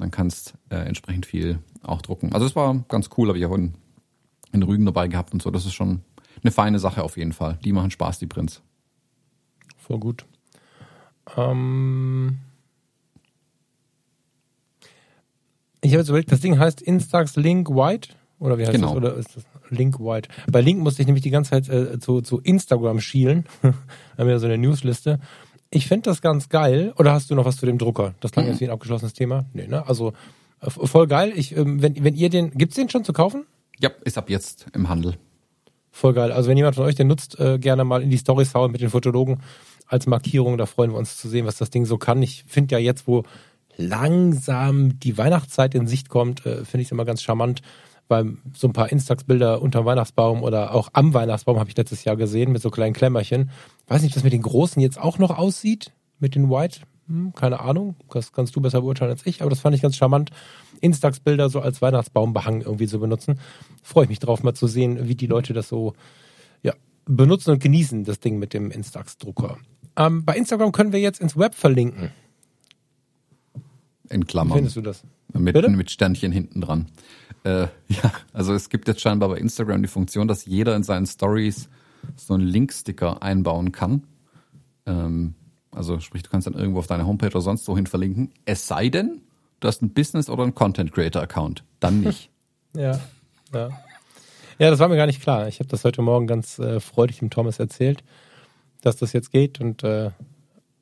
Dann kannst äh, entsprechend viel auch drucken. Also es war ganz cool, habe ich auch in, in Rügen dabei gehabt und so. Das ist schon eine feine Sache auf jeden Fall. Die machen Spaß, die Prints.
Voll gut. Ähm ich habe jetzt überlegt, das Ding heißt Instax Link White oder wie heißt
Genau.
das? Oder ist das Link White? Bei Link musste ich nämlich die ganze Zeit äh, zu, zu Instagram schielen. Wir haben ja so eine Newsliste. Ich finde das ganz geil. Oder hast du noch was zu dem Drucker? Das klang jetzt wie ein abgeschlossenes Thema. Nee, ne? Also äh, voll geil. Ich, ähm, wenn, wenn ihr den, gibt's den schon zu kaufen?
Ja, ist ab jetzt im Handel.
Voll geil. Also wenn jemand von euch den nutzt, äh, gerne mal in die Storys hauen mit den Fotologen als Markierung. Da freuen wir uns zu sehen, was das Ding so kann. Ich finde ja jetzt, wo langsam die Weihnachtszeit in Sicht kommt, äh, finde ich es immer ganz charmant, weil so ein paar Instax-Bilder unterm Weihnachtsbaum oder auch am Weihnachtsbaum habe ich letztes Jahr gesehen mit so kleinen Klemmerchen. Weiß nicht, was mit den großen jetzt auch noch aussieht, mit den White. Hm, keine Ahnung, das kannst du besser beurteilen als ich, aber das fand ich ganz charmant. Instax-Bilder so als Weihnachtsbaumbehang irgendwie zu benutzen. Freue ich mich drauf, mal zu sehen, wie die Leute das so ja, benutzen und genießen, das Ding mit dem Instax-Drucker. Ähm, bei Instagram können wir jetzt ins Web verlinken.
In
Wie
Klammern.
findest du das?
Mit,
Bitte?
mit Sternchen hinten dran. Äh, ja, also es gibt jetzt scheinbar bei Instagram die Funktion, dass jeder in seinen Stories so einen Linksticker einbauen kann. Ähm, also sprich, du kannst dann irgendwo auf deine Homepage oder sonst wohin verlinken. Es sei denn, du hast ein Business oder einen Content Creator Account. Dann nicht.
Ja, ja. Ja, das war mir gar nicht klar. Ich habe das heute Morgen ganz äh, freudig dem Thomas erzählt, dass das jetzt geht und äh,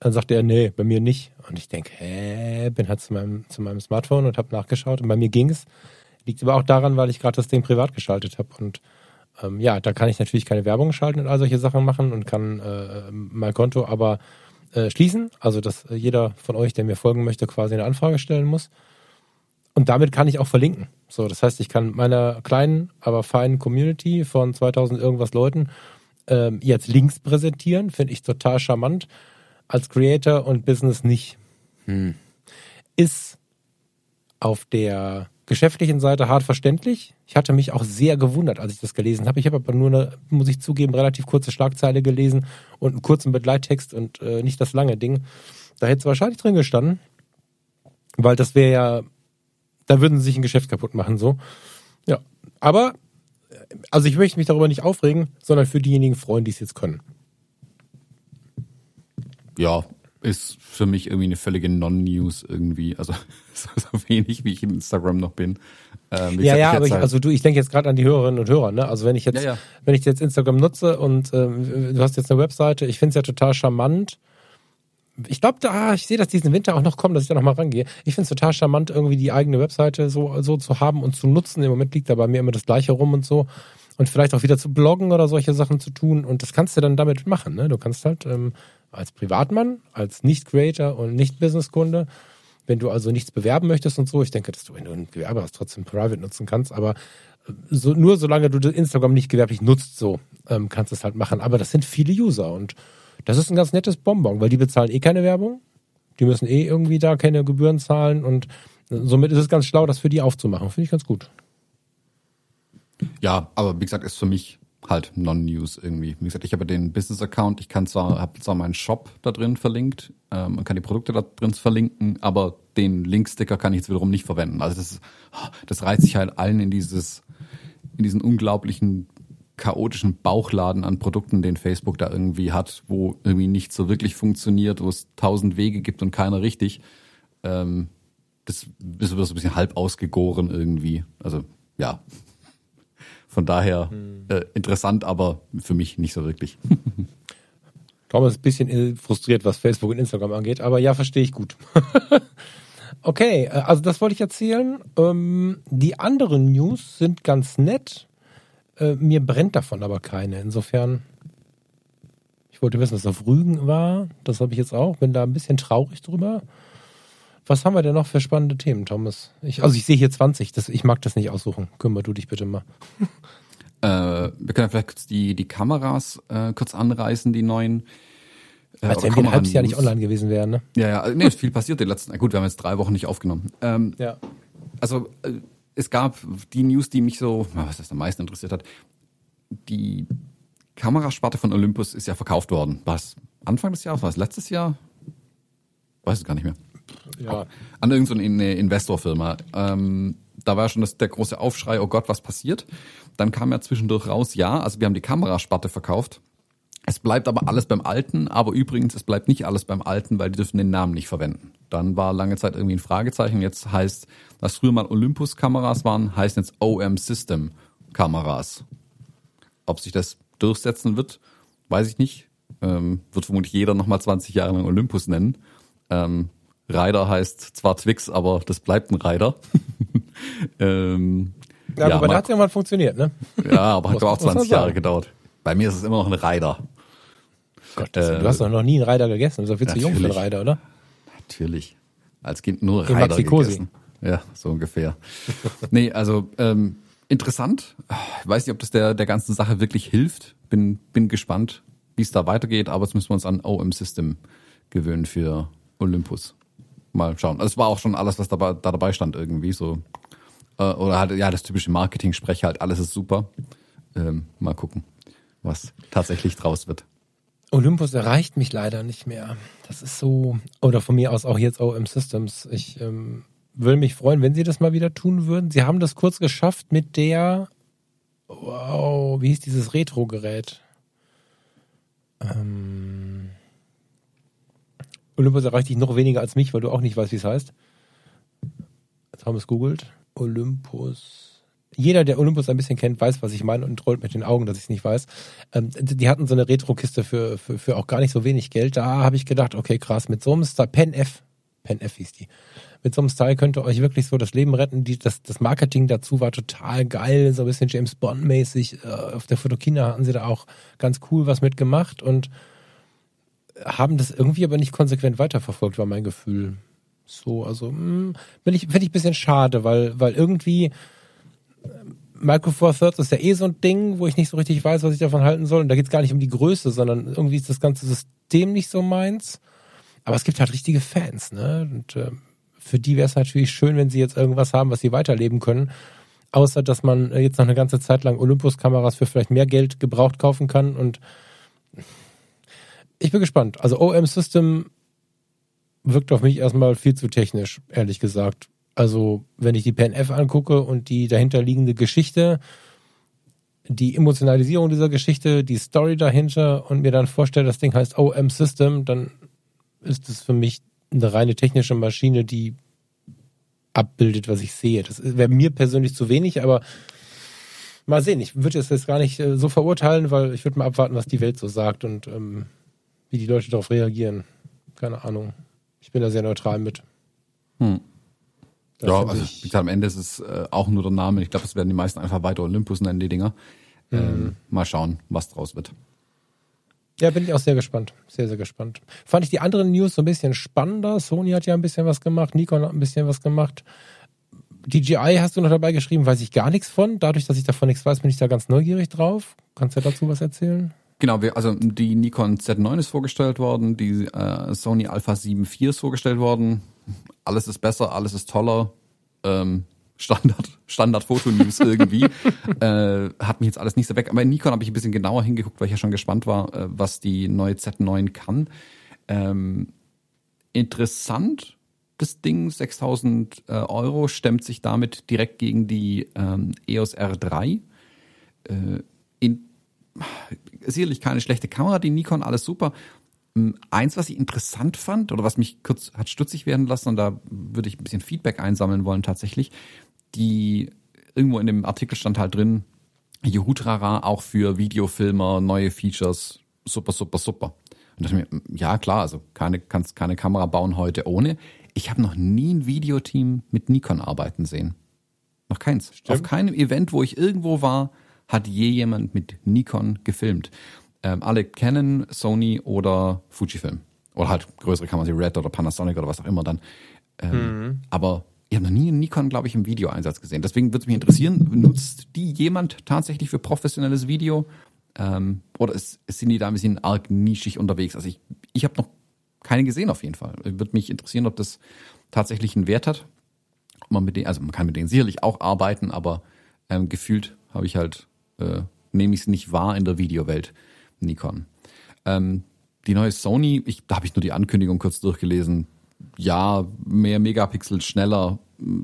dann sagte er, nee, bei mir nicht. Und ich denke, hä, bin halt zu meinem, zu meinem Smartphone und habe nachgeschaut und bei mir ging es. Liegt aber auch daran, weil ich gerade das Ding privat geschaltet habe und ähm, ja, da kann ich natürlich keine Werbung schalten und all solche Sachen machen und kann äh, mein Konto aber äh, schließen. Also, dass äh, jeder von euch, der mir folgen möchte, quasi eine Anfrage stellen muss. Und damit kann ich auch verlinken. So, das heißt, ich kann meiner kleinen, aber feinen Community von 2000 irgendwas Leuten ähm, jetzt Links präsentieren. Finde ich total charmant. Als Creator und Business nicht. Hm. Ist auf der geschäftlichen Seite hart verständlich. Ich hatte mich auch sehr gewundert, als ich das gelesen habe. Ich habe aber nur eine, muss ich zugeben, relativ kurze Schlagzeile gelesen und einen kurzen Begleittext und äh, nicht das lange Ding. Da hätte es wahrscheinlich drin gestanden, weil das wäre ja, da würden sie sich ein Geschäft kaputt machen, so. Ja, aber, äh, also ich möchte mich darüber nicht aufregen, sondern für diejenigen freuen, die es jetzt können.
Ja, ist für mich irgendwie eine völlige Non-News irgendwie. Also so, wenig, wie ich in Instagram noch bin. Ähm,
Ja, ja, aber ich,
halt-
also du, ich denke jetzt gerade an die Hörerinnen und Hörer, ne? Also wenn ich jetzt,
Ja, ja.
wenn ich jetzt Instagram nutze und ähm, du hast jetzt eine Webseite, ich finde es ja total charmant. Ich glaube, da, ich sehe das diesen Winter auch noch kommen, dass ich da noch mal rangehe. Ich finde es total charmant, irgendwie die eigene Webseite so, so zu haben und zu nutzen. Im Moment liegt da bei mir immer das Gleiche rum und so. Und vielleicht auch wieder zu bloggen oder solche Sachen zu tun. Und das kannst du dann damit machen. Ne? Du kannst halt ähm, als Privatmann, als Nicht-Creator und Nicht-Business-Kunde, wenn du also nichts bewerben möchtest und so, ich denke, dass du, wenn du ein Gewerbe hast, trotzdem Private nutzen kannst, aber so, nur solange du Instagram nicht gewerblich nutzt, so ähm, kannst du es halt machen. Aber das sind viele User und das ist ein ganz nettes Bonbon, weil die bezahlen eh keine Werbung. Die müssen eh irgendwie da keine Gebühren zahlen und somit ist es ganz schlau, das für die aufzumachen. Finde ich ganz gut.
Ja, aber wie gesagt, ist für mich halt Non-News irgendwie. Wie gesagt, ich habe den Business-Account, ich kann zwar, habe zwar meinen Shop da drin verlinkt ähm, und kann die Produkte da drin verlinken, aber den Linksticker kann ich jetzt wiederum nicht verwenden. Also das, das reizt sich halt allen in dieses, in diesen unglaublichen chaotischen Bauchladen an Produkten, den Facebook da irgendwie hat, wo irgendwie nicht so wirklich funktioniert, wo es tausend Wege gibt und keiner richtig. Ähm, das ist so ein bisschen halb ausgegoren irgendwie. Also ja, Von daher hm. äh, interessant, aber für mich nicht so wirklich.
Thomas ist ein bisschen frustriert, was Facebook und Instagram angeht, aber ja, verstehe ich gut. okay, äh, also das wollte ich erzählen. Ähm, die anderen News sind ganz nett. Äh, mir brennt davon aber keine. Insofern, ich wollte wissen, was auf Rügen war. Das habe ich jetzt auch. Bin da ein bisschen traurig drüber. Was haben wir denn noch für spannende Themen, Thomas? Ich, also ich sehe hier 20. Das, ich mag das nicht aussuchen. Kümmer du dich bitte mal.
Äh, wir können vielleicht kurz die, die Kameras äh, kurz anreißen, die neuen.
Äh, Als wenn wir ein halbes Jahr nicht online gewesen wären, ne?
Ja, ja, nee, ist viel passiert den letzten. Gut, wir haben jetzt drei Wochen nicht aufgenommen. Ähm,
ja.
Also äh, es gab die News, die mich so, was das am meisten interessiert hat. Die Kamerasparte von Olympus ist ja verkauft worden. Was? Anfang des Jahres? War es letztes Jahr? Weiß es gar nicht mehr.
Ja.
An irgendeine Investorfirma. Ähm, da war schon das, der große Aufschrei, oh Gott, was passiert? Dann kam ja zwischendurch raus, ja, also wir haben die Kamerasparte verkauft. Es bleibt aber alles beim Alten, aber übrigens, es bleibt nicht alles beim Alten, weil die dürfen den Namen nicht verwenden. Dann war lange Zeit irgendwie ein Fragezeichen. Jetzt heißt, was früher mal Olympus-Kameras waren, heißt jetzt OM System Kameras. Ob sich das durchsetzen wird, weiß ich nicht. Ähm, wird vermutlich jeder nochmal 20 Jahre lang Olympus nennen. Ähm, Rider heißt zwar Twix, aber das bleibt ein Rider.
ähm, ja, ja, aber da hat ja mal funktioniert, ne?
Ja, aber hat auch 20 Jahre gedauert. Bei mir ist es immer noch ein Rider.
Gott, äh, du hast doch noch nie einen Rider gegessen. Du bist doch viel zu jung für einen Rider, oder?
Natürlich. Als Kind nur Rider gegessen. Ja, so ungefähr. nee, also ähm, interessant. Ich weiß nicht, ob das der, der ganzen Sache wirklich hilft. Bin, bin gespannt, wie es da weitergeht, aber jetzt müssen wir uns an OM System gewöhnen für Olympus mal schauen. Also es war auch schon alles, was dabei, da dabei stand irgendwie so. Äh, oder halt, ja, das typische Marketing-Sprech halt, alles ist super. Ähm, mal gucken, was tatsächlich draus wird.
Olympus erreicht mich leider nicht mehr. Das ist so, oder von mir aus auch jetzt OM Systems. Ich ähm, würde mich freuen, wenn sie das mal wieder tun würden. Sie haben das kurz geschafft mit der, wow, wie hieß dieses Retro-Gerät? Ähm, Olympus erreicht dich noch weniger als mich, weil du auch nicht weißt, wie es heißt. Jetzt haben wir es googelt. Olympus. Jeder, der Olympus ein bisschen kennt, weiß, was ich meine und rollt mit den Augen, dass ich es nicht weiß. Ähm, die hatten so eine Retro-Kiste für, für, für auch gar nicht so wenig Geld. Da habe ich gedacht, okay, krass, mit so einem Style, Pen F, Pen F hieß die. Mit so einem Style könnte euch wirklich so das Leben retten. Die, das, das Marketing dazu war total geil, so ein bisschen James Bond-mäßig. Äh, auf der Fotokina hatten sie da auch ganz cool was mitgemacht und haben das irgendwie aber nicht konsequent weiterverfolgt, war mein Gefühl. So, also hm, finde ich, find ich ein bisschen schade, weil, weil irgendwie äh, Micro Four Thirds ist ja eh so ein Ding, wo ich nicht so richtig weiß, was ich davon halten soll. Und da geht es gar nicht um die Größe, sondern irgendwie ist das ganze System nicht so meins. Aber es gibt halt richtige Fans, ne? Und äh, für die wäre es natürlich schön, wenn sie jetzt irgendwas haben, was sie weiterleben können. Außer, dass man jetzt noch eine ganze Zeit lang Olympus-Kameras für vielleicht mehr Geld gebraucht kaufen kann und ich bin gespannt. Also OM System wirkt auf mich erstmal viel zu technisch, ehrlich gesagt. Also, wenn ich die PNF angucke und die dahinterliegende Geschichte, die Emotionalisierung dieser Geschichte, die Story dahinter und mir dann vorstelle, das Ding heißt OM System, dann ist es für mich eine reine technische Maschine, die abbildet, was ich sehe. Das wäre mir persönlich zu wenig, aber mal sehen. Ich würde es jetzt gar nicht äh, so verurteilen, weil ich würde mal abwarten, was die Welt so sagt und ähm, wie die Leute darauf reagieren. Keine Ahnung. Ich bin da sehr neutral mit.
Hm. Ja, also ich, wie gesagt, am Ende ist es äh, auch nur der Name. Ich glaube, es werden die meisten einfach weiter Olympus nennen, die Dinger. Mhm. Ähm, mal schauen, was draus wird.
Ja, bin ich auch sehr gespannt. Sehr, sehr gespannt. Fand ich die anderen News so ein bisschen spannender. Sony hat ja ein bisschen was gemacht, Nikon hat ein bisschen was gemacht. DJI hast du noch dabei geschrieben, weiß ich gar nichts von. Dadurch, dass ich davon nichts weiß, bin ich da ganz neugierig drauf. Kannst du dazu was erzählen?
Genau, wir, also die Nikon Z9 ist vorgestellt worden, die äh, Sony Alpha 7 IV ist vorgestellt worden. Alles ist besser, alles ist toller. Ähm, Standard, Standard Foto-News irgendwie. äh, hat mich jetzt alles nicht so weg. Aber in Nikon habe ich ein bisschen genauer hingeguckt, weil ich ja schon gespannt war, äh, was die neue Z9 kann. Ähm, interessant, das Ding, 6000 äh, Euro, stemmt sich damit direkt gegen die ähm, EOS R3. Äh, in sicherlich keine schlechte Kamera, die Nikon, alles super. Ähm, eins, was ich interessant fand oder was mich kurz hat stutzig werden lassen, und da würde ich ein bisschen Feedback einsammeln wollen tatsächlich, die irgendwo in dem Artikel stand halt drin, Juhutrara auch für Videofilmer, neue Features, super, super, super. Und dachte mir, ja klar, also keine, kannst keine Kamera bauen heute ohne. Ich habe noch nie ein Videoteam mit Nikon arbeiten sehen. Noch keins.
Stimmt.
Auf keinem Event, wo ich irgendwo war, hat je jemand mit Nikon gefilmt. Ähm, alle Canon, Sony oder Fujifilm. Oder halt größere Kameras wie Red oder Panasonic oder was auch immer dann. Ähm, Aber ich habe noch nie einen Nikon, glaube ich, im Videoeinsatz gesehen. Deswegen würde es mich interessieren, nutzt die jemand tatsächlich für professionelles Video? Ähm, oder ist, sind die da ein bisschen arg nischig unterwegs? Also ich, ich habe noch keine gesehen auf jeden Fall. Würde mich interessieren, ob das tatsächlich einen Wert hat. Man mit denen, also man kann mit denen sicherlich auch arbeiten, aber ähm, gefühlt habe ich halt, äh, nehme ich es nicht wahr in der Videowelt, Nikon. Ähm, die neue Sony, ich, da habe ich nur die Ankündigung kurz durchgelesen. Ja, mehr Megapixel, schneller,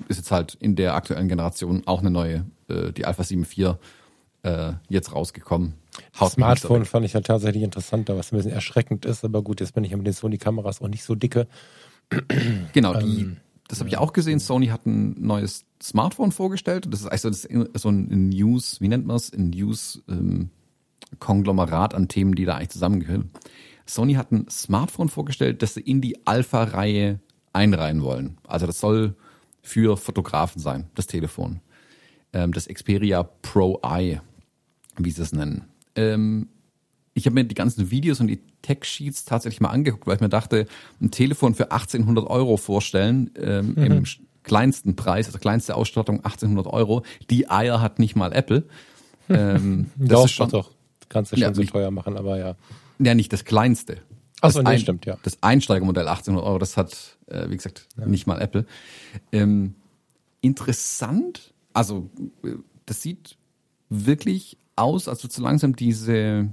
ist jetzt halt in der aktuellen Generation auch eine neue, äh, die Alpha 7 IV äh, jetzt rausgekommen. Haut
Smartphone fand ich ja tatsächlich interessanter, was ein bisschen erschreckend ist, aber gut, jetzt bin ich ja mit den Sony-Kameras auch nicht so dicke.
Genau, die, das habe ich auch gesehen. Sony hat ein neues Smartphone vorgestellt. Das ist also das ist so ein News, wie nennt man es? Ein News ähm, Konglomerat an Themen, die da eigentlich zusammengehören. Sony hat ein Smartphone vorgestellt, das sie in die Alpha-Reihe einreihen wollen. Also das soll für Fotografen sein, das Telefon. Ähm, das Xperia Pro Eye, wie sie es nennen. Ähm, ich habe mir die ganzen Videos und die Tech-Sheets tatsächlich mal angeguckt, weil ich mir dachte, ein Telefon für 1800 Euro vorstellen, ähm, im sch- kleinsten Preis, also kleinste Ausstattung 1800 Euro. Die Eier hat nicht mal Apple. Ähm, das
doch,
ist schon,
doch. Kannst du schon
Ja,
so
nicht-
teuer machen, aber ja.
ja nicht das kleinste.
Ach so,
das
nee,
Ein-
stimmt, ja.
Das Einsteigermodell 1800 Euro, das hat, äh, wie gesagt, nicht mal Apple. Ähm, interessant, also äh, das sieht wirklich aus, als würde so langsam diese hm,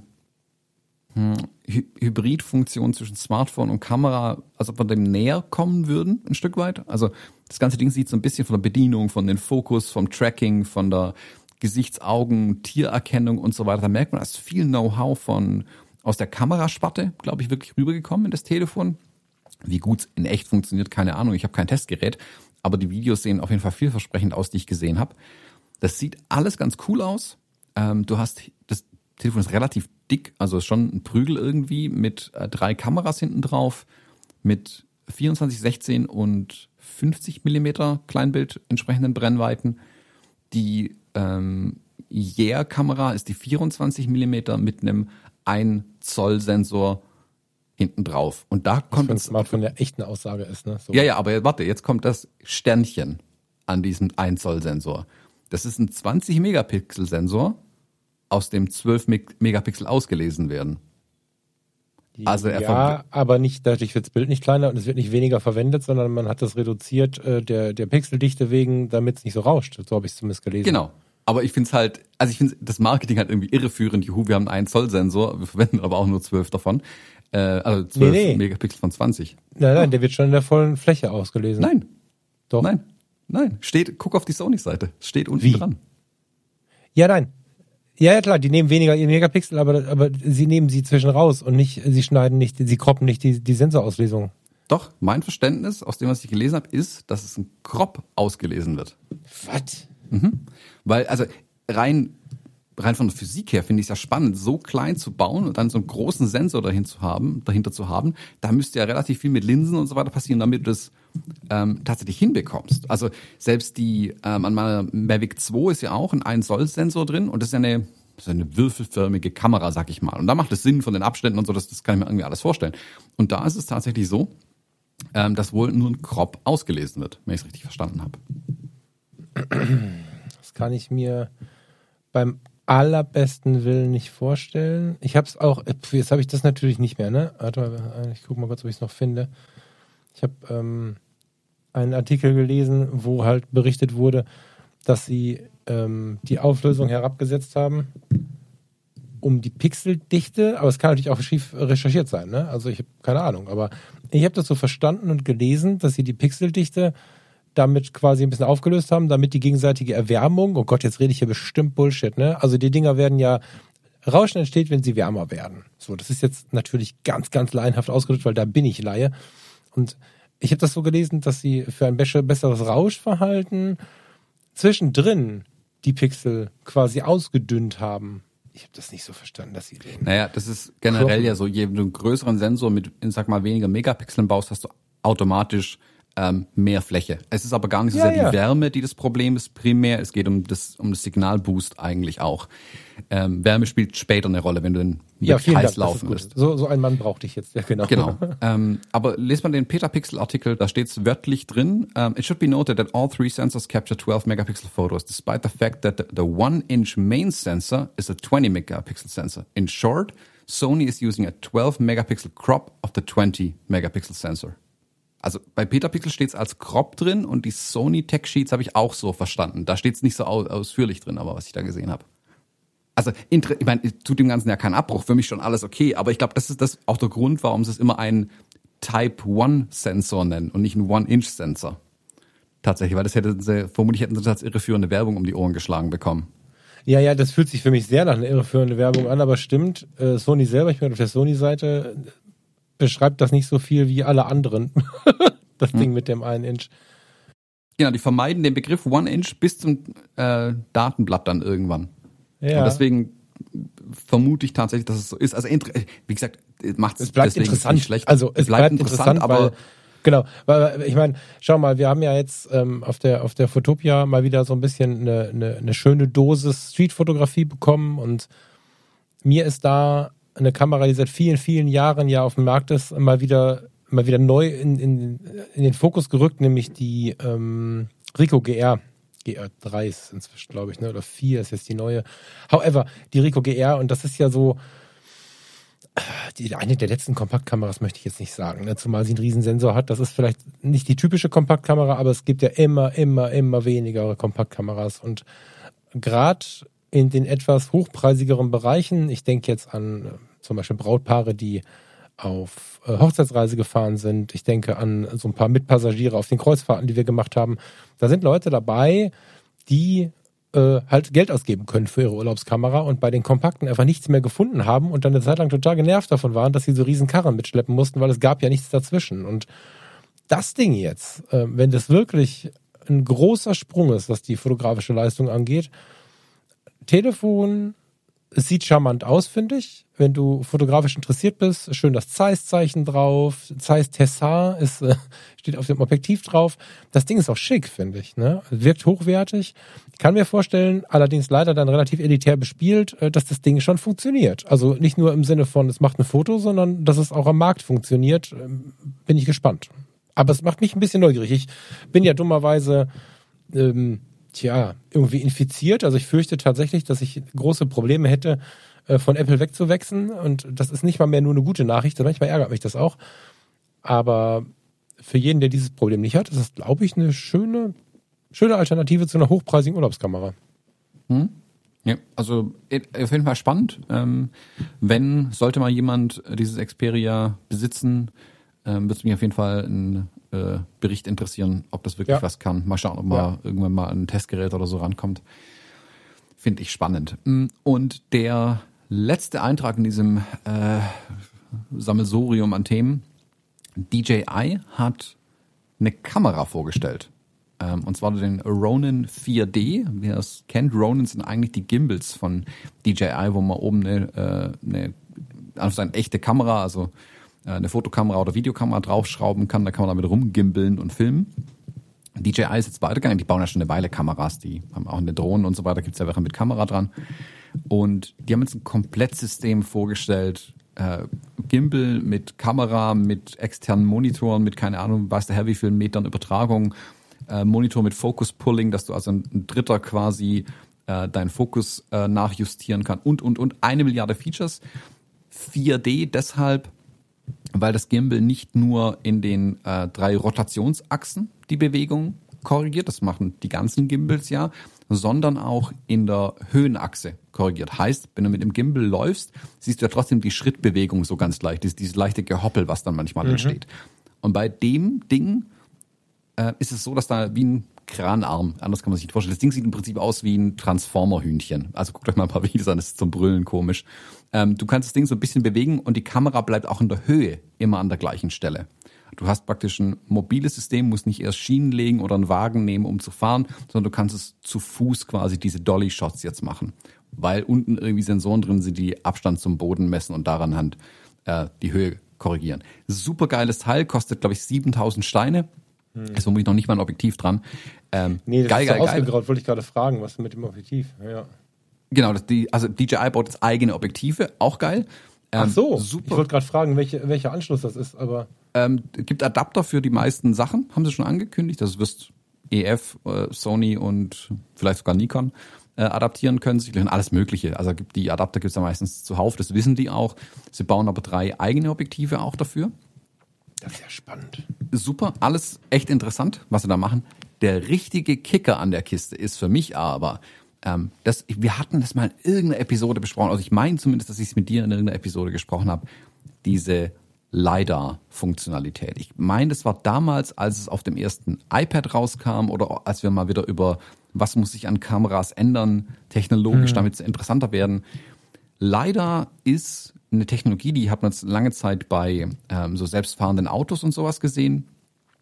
Hy Hybridfunktion zwischen Smartphone und Kamera, als ob wir dem näher kommen würden, ein Stück weit. Also das ganze Ding sieht so ein bisschen von der Bedienung, von den Fokus, vom Tracking, von der Gesichtsaugen, Tiererkennung und so weiter. Da merkt man, da ist viel Know-how von aus der Kamerasparte, glaube ich, wirklich rübergekommen in das Telefon. Wie gut in echt funktioniert, keine Ahnung. Ich habe kein Testgerät, aber die Videos sehen auf jeden Fall vielversprechend aus, die ich gesehen habe. Das sieht alles ganz cool aus. Ähm, du hast das Telefon ist relativ dick, also ist schon ein Prügel irgendwie mit äh, drei Kameras hinten drauf, mit 24, 16 und 50 Millimeter Kleinbild entsprechenden Brennweiten. Die ähm, Yeah-Kamera ist die 24 Millimeter mit einem 1 Zoll Sensor hinten drauf. Und da kommt es
Smartphone ja echt eine Aussage ist, ne? So.
ja, ja, aber warte, jetzt kommt das Sternchen an diesem 1 Zoll Sensor. Das ist ein 20 Megapixel Sensor, aus dem 12 Meg- Megapixel ausgelesen werden. Also er
ja, aber nicht, dadurch wird das Bild nicht kleiner und es wird nicht weniger verwendet, sondern man hat das reduziert äh, der, der Pixeldichte wegen, damit es nicht so rauscht. So habe ich es zumindest gelesen.
Genau. Aber ich finde es halt, also ich finde das Marketing halt irgendwie irreführend. Juhu, wir haben einen 1 Zoll Sensor, wir verwenden aber auch nur 12 davon. Äh, also 12
Nee, nee.
Megapixel von 20.
Nein, nein, der wird schon in der vollen Fläche ausgelesen.
Nein,
Doch.
nein, nein. Steht, guck auf die Sony-Seite. Steht unten
Wie?
dran.
Ja, nein. Ja, ja, klar, die nehmen weniger Megapixel, aber, aber sie nehmen sie zwischen raus und nicht, sie schneiden nicht, sie kroppen nicht die, die Sensorauslesung.
Doch, mein Verständnis, aus dem, was ich gelesen habe, ist, dass es ein Crop ausgelesen wird.
Was?
Weil, also rein, rein von der Physik her finde ich es ja spannend, so klein zu bauen und dann so einen großen Sensor dahin zu haben, dahinter zu haben. Da müsste ja relativ viel mit Linsen und so weiter passieren, damit du das ähm, tatsächlich hinbekommst. Also selbst die, ähm, an meiner Mavic 2 ist ja auch ein 1 Zoll Sensor drin und das ist ja eine, ist eine würfelförmige Kamera, sag ich mal. Und da macht es Sinn von den Abständen und so, das, das kann ich mir irgendwie alles vorstellen. Und da ist es tatsächlich so, ähm, dass wohl nur ein Crop ausgelesen wird, wenn ich es richtig verstanden habe.
Das kann ich mir beim allerbesten Willen nicht vorstellen. Ich habe es auch, jetzt habe ich das natürlich nicht mehr, ne? Warte mal, ich gucke mal kurz, ob ich es noch finde. Ich habe ähm, einen Artikel gelesen, wo halt berichtet wurde, dass sie ähm, die Auflösung herabgesetzt haben um die Pixeldichte, aber es kann natürlich auch schief recherchiert sein, ne? Also ich habe keine Ahnung, aber ich habe das so verstanden und gelesen, dass sie die Pixeldichte damit quasi ein bisschen aufgelöst haben, damit die gegenseitige Erwärmung, oh Gott, jetzt rede ich hier bestimmt Bullshit, ne? Also die Dinger werden ja, Rauschen entsteht, wenn sie wärmer werden. So, das ist jetzt natürlich ganz, ganz laienhaft ausgedrückt, weil da bin ich Laie. Und ich habe das so gelesen, dass sie für ein besser- besseres Rauschverhalten zwischendrin die Pixel quasi ausgedünnt haben. Ich habe das nicht so verstanden, dass sie den.
Naja, das ist generell
Kloppen.
ja so, je du einen größeren Sensor mit, sag mal, weniger Megapixeln baust, hast du automatisch ähm, mehr Fläche. Es ist aber gar nicht so
Ja,
sehr
ja.
die Wärme, die das Problem ist, primär. Es geht um das, um das Signalboost eigentlich auch. Ähm, Wärme spielt später eine Rolle, wenn du den
Ja, ist
laufen lässt.
So, so ein Mann brauchte ich jetzt, ja genau.
Genau. ähm, aber lest mal den Petapixel-Artikel, da steht es wörtlich drin. Um, it should be noted that all three sensors capture 12 megapixel photos, despite the fact that the, the one-inch main sensor is a 20 megapixel sensor. In short, Sony is using a 12 megapixel crop of the 20 megapixel sensor. Also bei Petapixel steht es als Crop drin und die Sony Tech Sheets habe ich auch so verstanden. Da steht es nicht so au ausführlich drin, aber was ich da gesehen habe. Also ich meine, tut dem Ganzen ja keinen Abbruch, für mich schon alles okay, aber ich glaube, das ist das auch der Grund, warum sie es immer einen Type 1 Sensor nennen und nicht einen One-Inch-Sensor. Tatsächlich, weil das hätten sie, vermutlich hätten sie das als irreführende Werbung um die Ohren geschlagen bekommen.
Ja, ja, das fühlt sich für mich sehr nach einer irreführenden Werbung an, aber stimmt, äh, Sony selber, ich bin auf der Sony-Seite, beschreibt das nicht so viel wie alle anderen. das Ding mit dem einen Inch.
Genau, die vermeiden den Begriff One-Inch bis zum äh, Datenblatt dann irgendwann.
Ja.
Und deswegen vermute ich tatsächlich, dass es so ist. Also wie gesagt, macht
es bleibt interessant.
nicht schlecht.
Also es bleibt, interessant,
aber
weil genau, weil ich meine, schau mal, wir haben ja jetzt ähm, auf der auf der Fotopia mal wieder so ein bisschen eine, eine, eine schöne Dosis Streetfotografie bekommen und mir ist da eine Kamera, die seit vielen vielen Jahren ja auf dem Markt ist, mal wieder mal wieder neu in, in, in den Fokus gerückt, nämlich die ähm, Ricoh GR. GR3 ist inzwischen, glaube ich, ne? oder 4 ist jetzt die neue. However, die Ricoh GR, und das ist ja so, die, eine der letzten Kompaktkameras möchte ich jetzt nicht sagen, ne? zumal sie einen Riesensensor hat. Das ist vielleicht nicht die typische Kompaktkamera, aber es gibt ja immer, immer, immer weniger Kompaktkameras. Und gerade in den etwas hochpreisigeren Bereichen, ich denke jetzt an äh, zum Beispiel Brautpaare, die auf äh, Hochzeitsreise gefahren sind. Ich denke an so ein paar Mitpassagiere auf den Kreuzfahrten, die wir gemacht haben. Da sind Leute dabei, die äh, halt Geld ausgeben können für ihre Urlaubskamera und bei den Kompakten einfach nichts mehr gefunden haben und dann eine Zeit lang total genervt davon waren, dass sie so riesen Karren mitschleppen mussten, weil es gab ja nichts dazwischen. Und das Ding jetzt, äh, wenn das wirklich ein großer Sprung ist, was die fotografische Leistung angeht, Telefon, sieht charmant aus, finde ich. Wenn du fotografisch interessiert bist, schön das Zeiss-Zeichen drauf. Zeiss Tessar ist, äh, steht auf dem Objektiv drauf. Das Ding ist auch schick, finde ich. Ne? Wirkt hochwertig. Kann mir vorstellen, allerdings leider dann relativ elitär bespielt, äh, dass das Ding schon funktioniert. Also nicht nur im Sinne von, es macht ein Foto, sondern dass es auch am Markt funktioniert. Ähm, Bin ich gespannt. Aber es macht mich ein bisschen neugierig. Ich bin ja dummerweise ähm, tja, irgendwie infiziert. Also ich fürchte tatsächlich, dass ich große Probleme hätte, äh, von Apple wegzuwechseln. Und das ist nicht mal mehr nur eine gute Nachricht. Manchmal ärgert mich das auch. Aber für jeden, der dieses Problem nicht hat, ist das, glaube ich, eine schöne, schöne Alternative zu einer hochpreisigen Urlaubskamera.
Ja, also eh, auf jeden Fall spannend. Ähm, wenn, sollte mal jemand dieses Xperia besitzen, ähm, würde es mich auf jeden Fall ein äh, Bericht interessieren, ob das wirklich
Ja.
was kann. Mal schauen, ob mal
Ja.
irgendwann mal ein Testgerät oder so rankommt. Finde ich spannend. Mm, Und der letzte Eintrag in diesem äh, Sammelsurium an Themen, DJI hat eine Kamera vorgestellt. Ähm, und zwar den Ronin 4D. Wer es kennt, Ronin sind eigentlich die Gimbals von DJI, wo man oben eine, äh, eine also eine echte Kamera, also eine Fotokamera oder Videokamera draufschrauben kann. Da kann man damit rumgimbeln und filmen. DJI ist jetzt weitergegangen, die bauen ja schon eine Weile Kameras, die haben auch eine Drohne und so weiter, gibt's ja welche mit Kamera dran. Und die haben jetzt ein Komplettsystem vorgestellt, äh, Gimbal mit Kamera, mit externen Monitoren, mit keine Ahnung, weiß der Herr wie vielen Metern Übertragung, äh, Monitor mit Focus Pulling, dass du also ein, ein Dritter quasi äh, deinen Fokus äh, nachjustieren kann und, und, und eine Milliarde Features. 4D deshalb, weil das Gimbal nicht nur in den äh, drei Rotationsachsen die Bewegung korrigiert, das machen die ganzen Gimbals ja, sondern auch in der Höhenachse korrigiert. Heißt, wenn du mit dem Gimbal läufst, siehst du ja trotzdem die Schrittbewegung so ganz leicht, dieses, dieses leichte Gehoppel, was dann manchmal entsteht. Und bei dem Ding äh, ist es so, dass da wie ein Kranarm, anders kann man sich nicht vorstellen. Das Ding sieht im Prinzip aus wie ein Transformer-Hühnchen. Also guckt euch mal ein paar Videos an, das ist zum Brüllen komisch. Ähm, du kannst das Ding so ein bisschen bewegen und die Kamera bleibt auch in der Höhe immer an der gleichen Stelle. Du hast praktisch ein mobiles System, musst nicht erst Schienen legen oder einen Wagen nehmen, um zu fahren, sondern du kannst es zu Fuß quasi diese Dolly-Shots jetzt machen. Weil unten irgendwie Sensoren drin sind, die Abstand zum Boden messen und daran halt äh, die Höhe korrigieren. Super geiles Teil, kostet glaube ich 7000 Steine. Hm. Ist vermutlich noch nicht mal ein Objektiv dran.
Ähm, nee, das geil, ist geil, so geil. ausgegraut, wollte ich gerade fragen, was mit dem Objektiv? Ja.
Genau, das, die, also DJI baut jetzt eigene Objektive, auch geil.
Ähm, Ach so, super. ich wollte gerade fragen, welche, welcher Anschluss das ist, aber.
Ähm, gibt Adapter für die meisten Sachen, haben sie schon angekündigt. Das wirst EF, äh, Sony und vielleicht sogar Nikon äh, adaptieren können. Sie alles Mögliche. Also gibt die Adapter gibt es ja meistens zuhauf, das wissen die auch. Sie bauen aber drei eigene Objektive auch dafür.
Das ist ja spannend.
Super, alles echt interessant, was sie da machen. Der richtige Kicker an der Kiste ist für mich aber, ähm, das, wir hatten das mal in irgendeiner Episode besprochen, also ich meine zumindest, dass ich es mit dir in irgendeiner Episode gesprochen habe, diese LiDAR-Funktionalität. Ich meine, das war damals, als es auf dem ersten iPad rauskam oder als wir mal wieder über was muss sich an Kameras ändern, technologisch, mhm. damit sie interessanter werden. LiDAR ist eine Technologie, die hat man lange Zeit bei ähm, so selbstfahrenden Autos und sowas gesehen.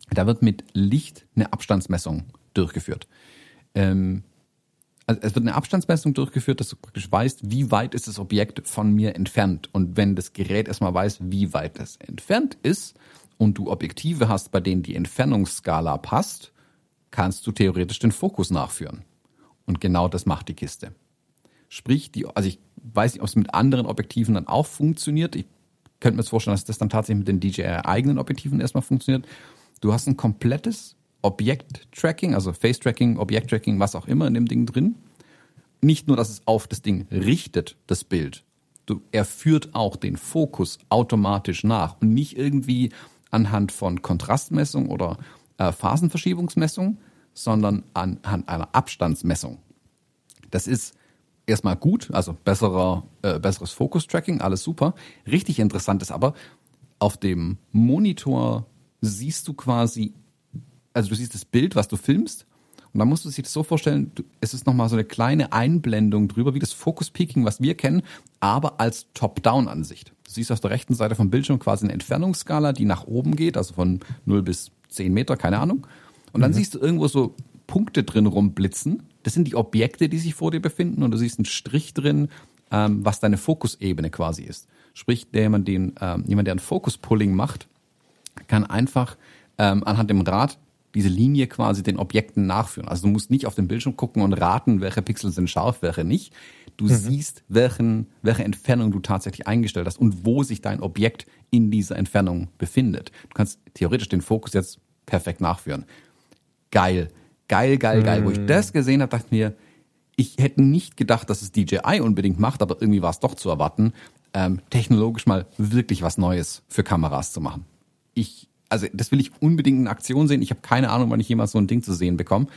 Da wird mit Licht eine Abstandsmessung durchgeführt. Ähm, also es wird eine Abstandsmessung durchgeführt, dass du praktisch weißt, wie weit ist das Objekt von mir entfernt. Und wenn das Gerät erstmal weiß, wie weit es entfernt ist und du Objektive hast, bei denen die Entfernungsskala passt, kannst du theoretisch den Fokus nachführen. Und genau das macht die Kiste. Sprich, die, also ich weiß nicht, ob es mit anderen Objektiven dann auch funktioniert. Ich könnte mir jetzt vorstellen, dass das dann tatsächlich mit den DJI-eigenen Objektiven erstmal funktioniert. Du hast ein komplettes Objekt-Tracking, also Face-Tracking, Objekt-Tracking, was auch immer in dem Ding drin. Nicht nur, dass es auf das Ding richtet, das Bild. Du, er führt auch den Fokus automatisch nach und nicht irgendwie anhand von Kontrastmessung oder äh, Phasenverschiebungsmessung, sondern anhand einer Abstandsmessung. Das ist erstmal gut, also besserer, äh, besseres Fokus-Tracking, alles super. Richtig interessant ist aber, auf dem Monitor siehst du quasi also du siehst das Bild, was du filmst, und dann musst du sich das so vorstellen, es ist nochmal so eine kleine Einblendung drüber, wie das Focus Peaking, was wir kennen, aber als Top-Down-Ansicht. Du siehst auf der rechten Seite vom Bildschirm quasi eine Entfernungsskala, die nach oben geht, also von 0 bis 10 Meter, keine Ahnung. Und dann mhm. siehst du irgendwo so Punkte drin rumblitzen. Das sind die Objekte, die sich vor dir befinden. Und du siehst einen Strich drin, ähm, was deine Fokusebene quasi ist. Sprich, der jemand, den, ähm, jemand, der ein Focus-Pulling macht, kann einfach ähm, anhand dem Rad diese Linie quasi den Objekten nachführen. Also du musst nicht auf den Bildschirm gucken und raten, welche Pixel sind scharf, welche nicht. Du mhm. siehst, welchen, welche Entfernung du tatsächlich eingestellt hast und wo sich dein Objekt in dieser Entfernung befindet. Du kannst theoretisch den Fokus jetzt perfekt nachführen. Geil, geil, geil, geil. Mhm. Wo ich mhm. das gesehen habe, dachte ich mir, ich hätte nicht gedacht, dass es DJI unbedingt macht, aber irgendwie war es doch zu erwarten, ähm, technologisch mal wirklich was Neues für Kameras zu machen. Ich also das will ich unbedingt in Aktion sehen. Ich habe keine Ahnung, wann ich jemals so ein Ding zu sehen bekomme.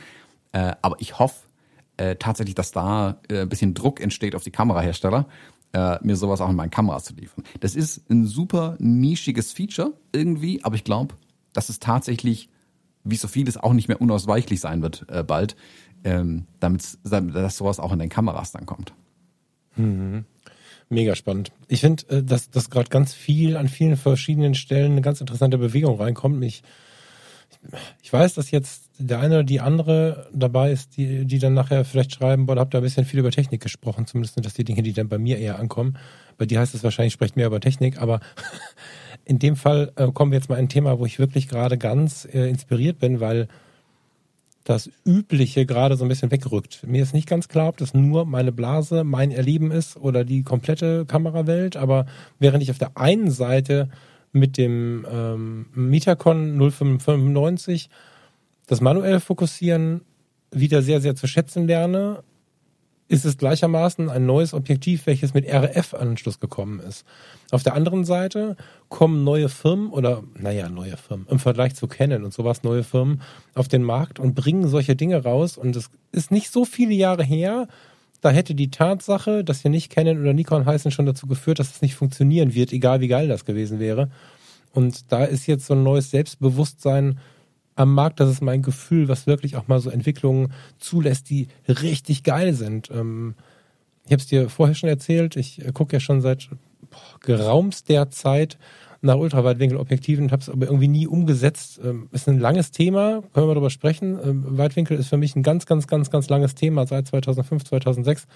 Äh, aber ich hoffe äh, tatsächlich, dass da äh, ein bisschen Druck entsteht auf die Kamerahersteller, äh, mir sowas auch in meinen Kameras zu liefern. Das ist ein super nischiges Feature irgendwie, aber ich glaube, dass es tatsächlich, wie so vieles, auch nicht mehr unausweichlich sein wird äh, bald, ähm, damit dass sowas auch in den Kameras dann kommt.
Mhm. Mega spannend. Ich finde, äh, dass, dass gerade ganz viel an vielen verschiedenen Stellen eine ganz interessante Bewegung reinkommt. Ich, ich weiß, dass jetzt der eine oder die andere dabei ist, die, die dann nachher vielleicht schreiben, boah, da habt ihr ein bisschen viel über Technik gesprochen. Zumindest sind das die Dinge, die dann bei mir eher ankommen. Bei dir heißt es wahrscheinlich, sprecht mehr über Technik, aber in dem Fall äh, kommen wir jetzt mal ein Thema, wo ich wirklich gerade ganz äh, inspiriert bin, weil das Übliche gerade so ein bisschen wegrückt. Mir ist nicht ganz klar, ob das nur meine Blase, mein Erleben ist oder die komplette Kamerawelt, aber während ich auf der einen Seite mit dem ähm, Metacon 0595 das manuelle Fokussieren wieder sehr, sehr zu schätzen lerne, ist es gleichermaßen ein neues Objektiv, welches mit RF-Anschluss gekommen ist. Auf der anderen Seite kommen neue Firmen oder, naja, neue Firmen im Vergleich zu Canon und sowas, neue Firmen auf den Markt und bringen solche Dinge raus. Und es ist nicht so viele Jahre her, da hätte die Tatsache, dass wir nicht Canon oder Nikon heißen, schon dazu geführt, dass es nicht funktionieren wird, egal wie geil das gewesen wäre. Und da ist jetzt so ein neues Selbstbewusstsein am Markt, das ist mein Gefühl, was wirklich auch mal so Entwicklungen zulässt, die richtig geil sind. Ähm, ich habe es dir vorher schon erzählt, ich äh, gucke ja schon seit boah, geraumster Zeit nach Ultraweitwinkelobjektiven, habe es aber irgendwie nie umgesetzt. Ähm, ist ein langes Thema, können wir darüber sprechen. Ähm, Weitwinkel ist für mich ein ganz, ganz, ganz, ganz langes Thema seit 2005, 2006,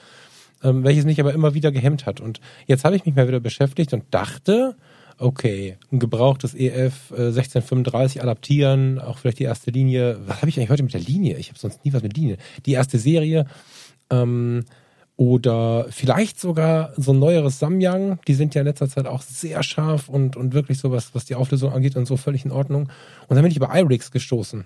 ähm, welches mich aber immer wieder gehemmt hat. Und jetzt habe ich mich mal wieder beschäftigt und dachte, okay, ein gebrauchtes EF äh, 1635 adaptieren, auch vielleicht die erste Linie. Was habe ich eigentlich heute mit der Linie? Ich habe sonst nie was mit Linie. Die erste Serie. Ähm, oder vielleicht sogar so ein neueres Samyang. Die sind ja in letzter Zeit auch sehr scharf und, und wirklich so was, was die Auflösung angeht und so völlig in Ordnung. Und dann bin ich über iRix gestoßen.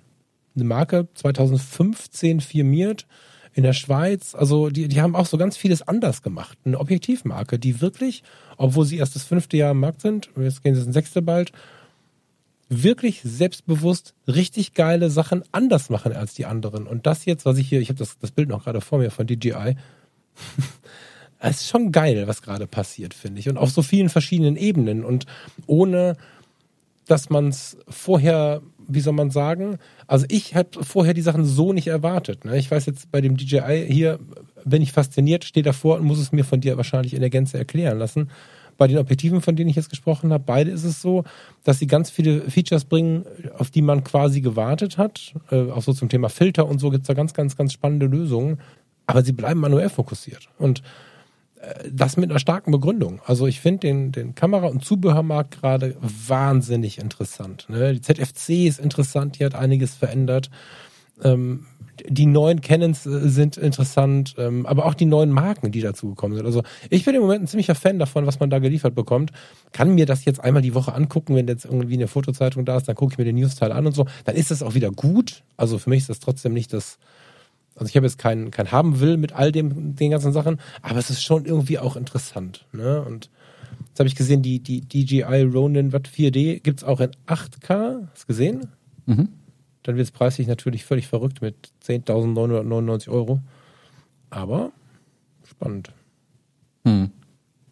Eine Marke 2015 firmiert in der Schweiz. Also die, die haben auch so ganz vieles anders gemacht. Eine Objektivmarke, die wirklich, obwohl sie erst das fünfte Jahr im Markt sind, jetzt gehen sie ins sechste bald, wirklich selbstbewusst richtig geile Sachen anders machen als die anderen. Und das jetzt, was ich hier, ich habe das, das Bild noch gerade vor mir von DJI, es ist schon geil, was gerade passiert, finde ich. Und auf so vielen verschiedenen Ebenen und ohne, dass man es vorher, wie soll man sagen, also ich habe vorher die Sachen so nicht erwartet. Ne? Ich weiß jetzt bei dem DJI hier, bin ich fasziniert, stehe davor und muss es mir von dir wahrscheinlich in der Gänze erklären lassen. Bei den Objektiven, von denen ich jetzt gesprochen habe, beide ist es so, dass sie ganz viele Features bringen, auf die man quasi gewartet hat. Äh, auch so zum Thema Filter und so gibt es da ganz, ganz, ganz spannende Lösungen aber sie bleiben manuell fokussiert. Und das mit einer starken Begründung. Also ich finde den, den Kamera- und Zubehörmarkt gerade wahnsinnig interessant. Ne? Die ZFC ist interessant, die hat einiges verändert. Ähm, die neuen Canons äh, sind interessant, ähm, aber auch die neuen Marken, die dazu gekommen sind. Also ich bin im Moment ein ziemlicher Fan davon, was man da geliefert bekommt. Kann mir das jetzt einmal die Woche angucken, wenn jetzt irgendwie eine Fotozeitung da ist, dann gucke ich mir den News-Teil an und so. Dann ist das auch wieder gut. Also für mich ist das trotzdem nicht das also ich habe jetzt kein, kein haben will mit all dem, den ganzen Sachen, aber es ist schon irgendwie auch interessant. Ne? Und jetzt habe ich gesehen, die, die DJI Ronin Watt 4D gibt es auch in 8K. Hast du gesehen? Mhm. Dann wird es preislich natürlich völlig verrückt mit 10.999 Euro. Aber spannend. Hm.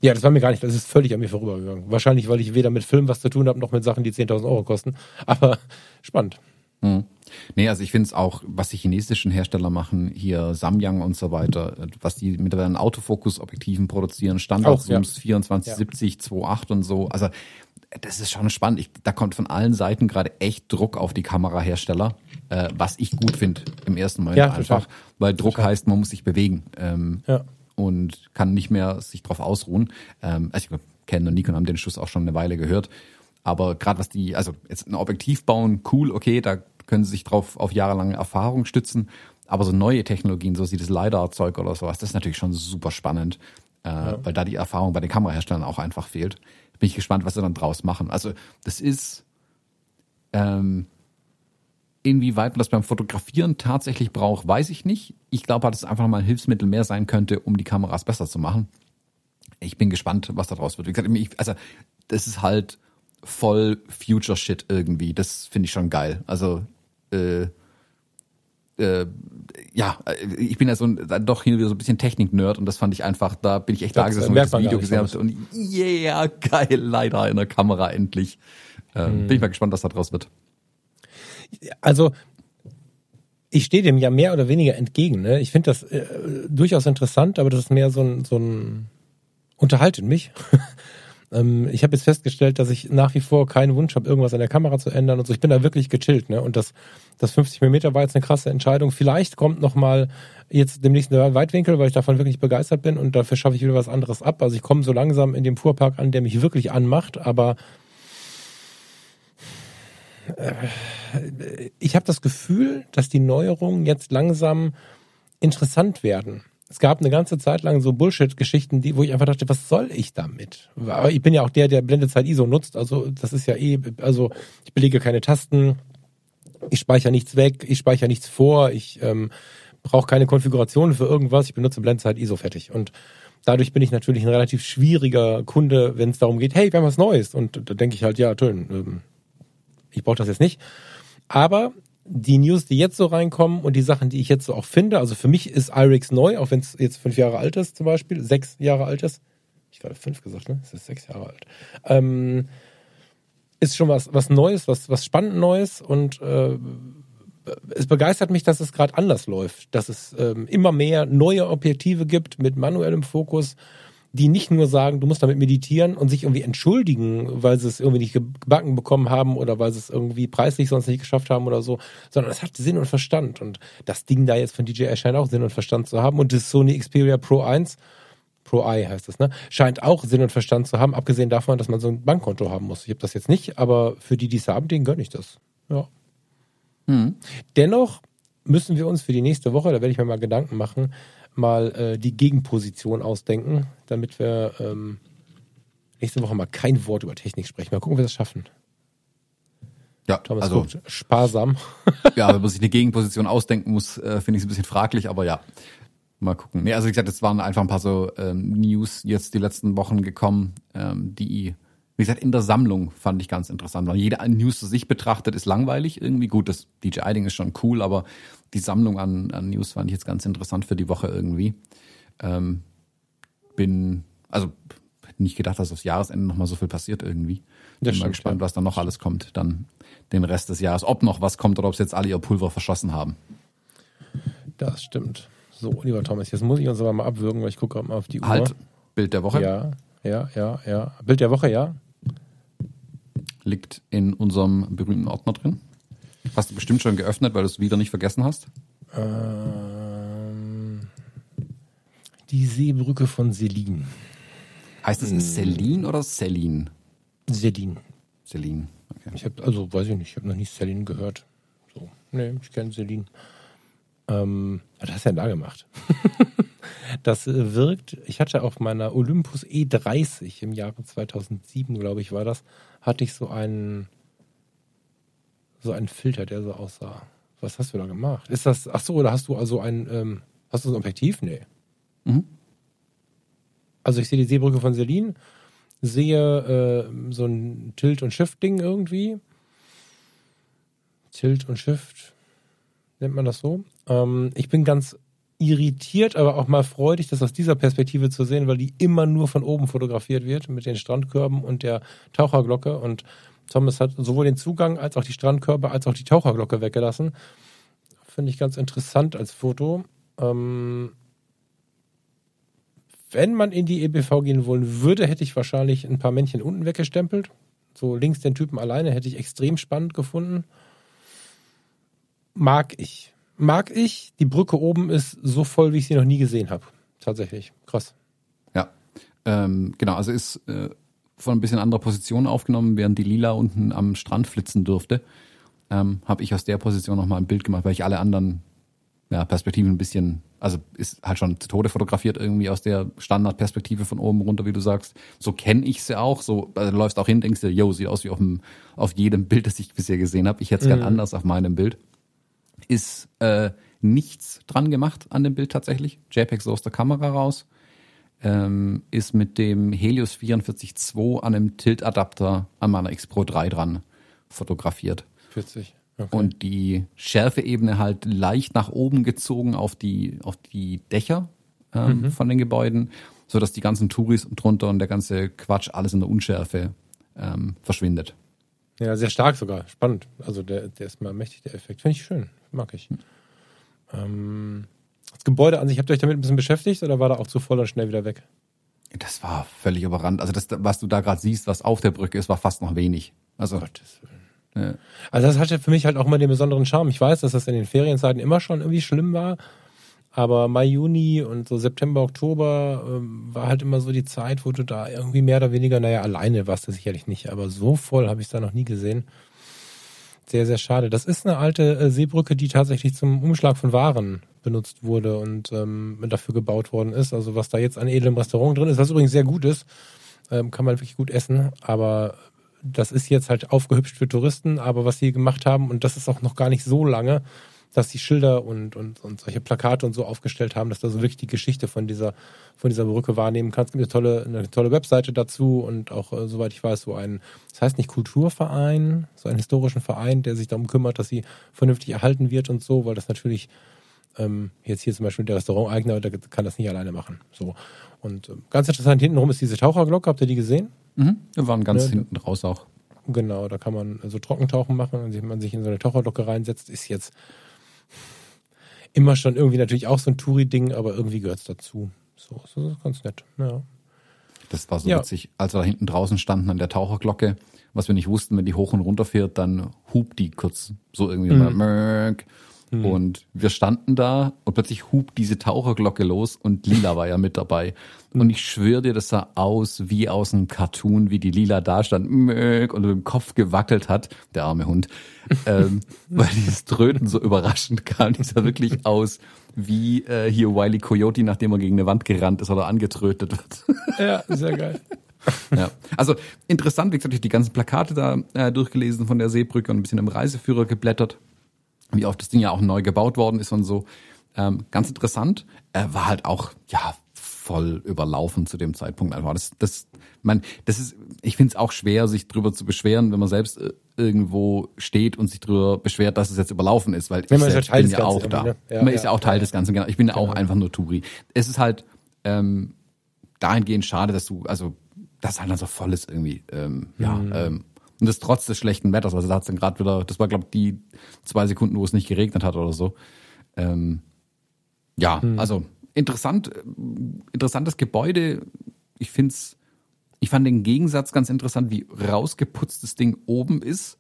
Ja, das war mir gar nicht, das ist völlig an mir vorübergegangen. Wahrscheinlich, weil ich weder mit Film was zu tun habe, noch mit Sachen, die 10.000 Euro kosten. Aber spannend.
Hm. Nee, also ich finde es auch, was die chinesischen Hersteller machen, hier Samyang und so weiter, was die mittlerweile an Autofokus-Objektiven produzieren, Standard-Zooms ja. 24, ja. 70, 2.8 und so. Also das ist schon spannend. Ich, da kommt von allen Seiten gerade echt Druck auf die Kamerahersteller, äh, was ich gut finde im ersten Moment ja, einfach, weil Druck total. heißt, man muss sich bewegen ähm, ja. und kann nicht mehr sich drauf ausruhen. Ähm, also ich Canon und Nikon haben den Schuss auch schon eine Weile gehört. Aber gerade was die, also jetzt ein Objektiv bauen, cool, okay, da können sie sich drauf auf jahrelange Erfahrung stützen. Aber so neue Technologien, so wie das LiDAR-Zeug oder sowas, das ist natürlich schon super spannend, äh, ja. weil da die Erfahrung bei den Kameraherstellern auch einfach fehlt. Bin ich gespannt, was sie dann draus machen. Also das ist ähm, inwieweit man das beim Fotografieren tatsächlich braucht, weiß ich nicht. Ich glaube, dass es einfach mal ein Hilfsmittel mehr sein könnte, um die Kameras besser zu machen. Ich bin gespannt, was da draus wird. Wie gesagt, ich, also das ist halt voll Future Shit irgendwie. Das finde ich schon geil. Also äh, äh, ja, ich bin ja so ein, dann doch hier wieder so ein bisschen Technik-Nerd und das fand ich einfach, da bin ich echt da gesessen und das Video gesehen habe und yeah, geil, leider in der Kamera endlich. Ähm, hm. Bin ich mal gespannt, was da draus wird.
Also, ich stehe dem ja mehr oder weniger entgegen. Ne? Ich finde das äh, durchaus interessant, aber das ist mehr so ein, so ein unterhaltet mich. Ähm, ich habe jetzt festgestellt, dass ich nach wie vor keinen Wunsch habe, irgendwas an der Kamera zu ändern und so. Ich bin da wirklich gechillt, ne? Und das, das 50 mm war jetzt eine krasse Entscheidung. Vielleicht kommt noch mal jetzt demnächst ein Weitwinkel, weil ich davon wirklich begeistert bin und dafür schaffe ich wieder was anderes ab. Also ich komme so langsam in dem Fuhrpark an, der mich wirklich anmacht, aber äh, ich habe das Gefühl, dass die Neuerungen jetzt langsam interessant werden es gab eine ganze Zeit lang so Bullshit-Geschichten, die, wo ich einfach dachte, was soll ich damit? Aber ich bin ja auch der, der Blendezeit ISO nutzt. Also das ist ja eh, also ich belege keine Tasten, ich speichere nichts weg, ich speichere nichts vor, ich ähm, brauche keine Konfiguration für irgendwas, ich benutze Blendezeit ISO fertig. Und dadurch bin ich natürlich ein relativ schwieriger Kunde, wenn es darum geht, hey, wir haben was Neues. Und da denke ich halt, ja, toll, ähm, ich brauche das jetzt nicht. Aber die News, die jetzt so reinkommen und die Sachen, die ich jetzt so auch finde, also für mich ist IRIX neu, auch wenn es jetzt fünf Jahre alt ist zum Beispiel, sechs Jahre alt ist. Ich gerade fünf gesagt, ne? Es ist sechs Jahre alt. Ähm, ist schon was, was Neues, was, was spannend Neues und äh, es begeistert mich, dass es gerade anders läuft, dass es ähm, immer mehr neue Objektive gibt mit manuellem Fokus, die nicht nur sagen, du musst damit meditieren und sich irgendwie entschuldigen, weil sie es irgendwie nicht gebacken bekommen haben oder weil sie es irgendwie preislich sonst nicht geschafft haben oder so, sondern es hat Sinn und Verstand. Und das Ding da jetzt von DJI scheint auch Sinn und Verstand zu haben. Und das Sony Xperia Pro 1, Pro I heißt es, ne? Scheint auch Sinn und Verstand zu haben, abgesehen davon, dass man so ein Bankkonto haben muss. Ich habe das jetzt nicht, aber für die, die es haben, denen gönne ich das. Ja. Hm. Dennoch müssen wir uns für die nächste Woche, da werde ich mir mal Gedanken machen, mal äh, die Gegenposition ausdenken, damit wir ähm, nächste Woche mal kein Wort über Technik sprechen. Mal gucken, ob wir das schaffen.
Ja,
Thomas
also
guckt sparsam.
ja, wenn man sich eine Gegenposition ausdenken muss, äh, finde ich es ein bisschen fraglich, aber ja. Mal gucken. Nee, also wie gesagt, es waren einfach ein paar so ähm, News jetzt die letzten Wochen gekommen, ähm, die, wie gesagt, in der Sammlung fand ich ganz interessant. Weil jede News zu sich betrachtet ist langweilig irgendwie. Gut, das DJI-Ding ist schon cool, aber die Sammlung an, an News fand ich jetzt ganz interessant für die Woche irgendwie. Ähm, bin, also hätte nicht gedacht, dass aufs Jahresende nochmal so viel passiert irgendwie.
Das
bin mal gespannt,
ja.
was da noch alles kommt, dann den Rest des Jahres. Ob noch was kommt oder ob sie jetzt alle ihr Pulver verschossen haben.
Das stimmt. So, lieber Thomas, jetzt muss ich uns aber mal abwürgen, weil ich gucke gerade mal auf die Uhr.
Halt, Bild der Woche
Ja, ja, ja, ja. Bild der Woche, ja.
liegt in unserem berühmten Ordner drin. Hast du bestimmt schon geöffnet, weil du es wieder nicht vergessen hast.
Ähm, die Seebrücke von Selin.
Heißt es Celine oder Celine?
Selin.
Celine. Okay.
Ich habe, also weiß ich nicht, ich habe noch nie Selin gehört. So, nee, ich kenne Selin. Ähm, was hast du denn da gemacht? das äh, wirkt, ich hatte auf meiner Olympus E30 im Jahre 2007, glaube ich, war das, hatte ich so einen, so einen Filter, der so aussah. Was hast du da gemacht? Ist das, ach so, oder hast du also ein, ähm, hast du so ein Objektiv? Nee.
Mhm.
Also ich sehe die Seebrücke von Selin, sehe äh, so ein Tilt- und Shift-Ding irgendwie. Tilt und Shift, nennt man das so. Ähm, ich bin ganz irritiert, aber auch mal freudig, das aus dieser Perspektive zu sehen, weil die immer nur von oben fotografiert wird mit den Strandkörben und der Taucherglocke. Und Thomas hat sowohl den Zugang als auch die Strandkörbe als auch die Taucherglocke weggelassen. Finde ich ganz interessant als Foto. Ähm, wenn man in die EBV gehen wollen würde, hätte ich wahrscheinlich ein paar Männchen unten weggestempelt. So links den Typen alleine hätte ich extrem spannend gefunden. Mag ich. Mag ich. Die Brücke oben ist so voll, wie ich sie noch nie gesehen habe. Tatsächlich. Krass.
Ja. Ähm, genau, also ist äh, von ein bisschen anderer Position aufgenommen, während die Lila unten am Strand flitzen durfte. Ähm, habe ich aus der Position nochmal ein Bild gemacht, weil ich alle anderen ja, Perspektiven ein bisschen, also ist halt schon zu Tode fotografiert irgendwie aus der Standardperspektive von oben runter, wie du sagst. So kenne ich sie auch. So also, du läufst auch hin, denkst dir, yo, sieht aus wie auf, dem, auf jedem Bild, das ich bisher gesehen habe. Ich hätte es gern anders auf meinem Bild. Ist äh, nichts dran gemacht an dem Bild tatsächlich. JPEG so aus der Kamera raus. Ähm, ist mit dem Helios 44.2 an einem Tilt-Adapter an meiner X Pro 3 dran fotografiert.
40. Okay.
Und die Schärfeebene halt leicht nach oben gezogen auf die, auf die Dächer ähm, von den Gebäuden, so dass die ganzen Touris drunter und der ganze Quatsch alles in der Unschärfe ähm, verschwindet.
Ja, sehr stark sogar. Spannend. Also der, der ist mal mächtig, der Effekt. Finde ich schön. Mag ich. Ähm, das Gebäude an sich, habt ihr euch damit ein bisschen beschäftigt oder war da auch zu voll und schnell wieder weg?
Das war völlig überrannt. Also das, was du da gerade siehst, was auf der Brücke ist, war fast noch wenig. Also
Gottes Willen.
Ja.
Also das hatte für mich halt auch immer den besonderen Charme. Ich weiß, dass das in den Ferienzeiten immer schon irgendwie schlimm war. Aber Mai, Juni und so September, Oktober ähm, war halt immer so die Zeit, wo du da irgendwie mehr oder weniger, naja, alleine warst du sicherlich nicht, aber so voll habe ich es da noch nie gesehen. Sehr, sehr schade. Das ist eine alte äh, Seebrücke, die tatsächlich zum Umschlag von Waren benutzt wurde und ähm, dafür gebaut worden ist. Also was da jetzt an edlem Restaurant drin ist, was übrigens sehr gut ist, ähm, kann man wirklich gut essen, aber das ist jetzt halt aufgehübscht für Touristen, aber was sie gemacht haben, und das ist auch noch gar nicht so lange, dass die Schilder und, und, und solche Plakate und so aufgestellt haben, dass du so wirklich die Geschichte von dieser, von dieser Brücke wahrnehmen kannst. Es gibt eine tolle, eine tolle Webseite dazu und auch, äh, soweit ich weiß, so ein, das heißt nicht Kulturverein, so einen historischen Verein, der sich darum kümmert, dass sie vernünftig erhalten wird und so, weil das natürlich ähm, jetzt hier zum Beispiel der Restauranteigner, der kann das nicht alleine machen. So. Und ähm, ganz interessant, hintenrum ist diese Taucherglocke, habt ihr die gesehen?
Mhm. Wir waren ganz
Ne,
hinten raus auch.
Genau, da kann man so Trockentauchen machen und wenn man sich in so eine Taucherlocke reinsetzt, ist jetzt immer schon irgendwie natürlich auch so ein Touri-Ding, aber irgendwie gehört es dazu. So, so ist ganz nett. Ja.
Das war so
Ja.
witzig, als wir da hinten draußen standen an der Taucherglocke, was wir nicht wussten, wenn die hoch und runter fährt, dann hupt die kurz so irgendwie
Mhm.
mal Mörk. Und wir standen da und plötzlich hupt diese Taucherglocke los und Lila war ja mit dabei.
Mhm.
Und ich schwöre dir, das sah aus wie aus einem Cartoon, wie die Lila da stand und mit dem Kopf gewackelt hat, der arme Hund, ähm, weil dieses Tröten so überraschend kam. Die sah wirklich aus wie äh, hier Wiley Coyote, nachdem er gegen eine Wand gerannt ist oder angetrötet wird.
Ja, sehr geil.
Ja. Also interessant, wie gesagt, ich die ganzen Plakate da äh, durchgelesen von der Seebrücke und ein bisschen im Reiseführer geblättert, wie oft das Ding ja auch neu gebaut worden ist und so. Ähm, ganz interessant. Er war halt auch, ja, voll überlaufen zu dem Zeitpunkt einfach. Das, das, man, das ist, ich finde es auch schwer, sich drüber zu beschweren, wenn man selbst äh, irgendwo steht und sich drüber beschwert, dass es jetzt überlaufen ist, weil
Ja,
ich
ja
selbst
Teil
bin ja auch da.
ne? Ja,
man ist ja
ja,
auch Teil
ja.
des Ganzen, genau. Ich bin ja auch
Genau.
einfach nur Touri. Es ist halt, ähm, dahingehend schade, dass du, also das halt dann so voll ist irgendwie. Ähm, Ja,
Mhm.
ähm, und das trotz des schlechten Wetters. Also da hat's dann gerade wieder, das war glaube ich die zwei Sekunden, wo es nicht geregnet hat oder so. Ähm, ja,
Mhm.
also interessant, interessantes Gebäude. Ich find's, ich fand den Gegensatz ganz interessant, wie rausgeputzt das Ding oben ist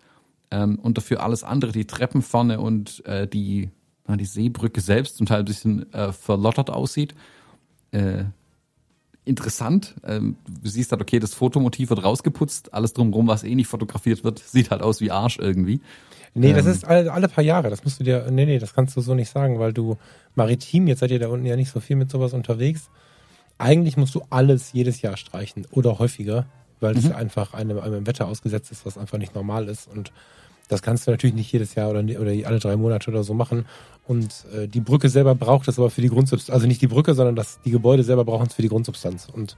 ähm, und dafür alles andere, die Treppen vorne und äh, die, na, die Seebrücke selbst zum Teil ein bisschen äh, verlottert aussieht. Äh, interessant. Ähm, du siehst halt, okay, das Fotomotiv wird rausgeputzt, alles drumherum, was eh nicht fotografiert wird, sieht halt aus wie Arsch irgendwie.
Nee, das
Ähm.
ist alle, alle paar Jahre. Das musst du dir, nee, nee, das kannst du so nicht sagen, weil du maritim, jetzt seid ihr da unten ja nicht so viel mit sowas unterwegs. Eigentlich musst du alles jedes Jahr streichen oder häufiger, weil
Mhm.
das einfach einem, einem Wetter ausgesetzt ist, was einfach nicht normal ist. Und das kannst du natürlich nicht jedes Jahr oder, oder alle drei Monate oder so machen. Und äh, die Brücke selber braucht es aber für die Grundsubstanz. Also nicht die Brücke, sondern das, die Gebäude selber brauchen es für die Grundsubstanz. Und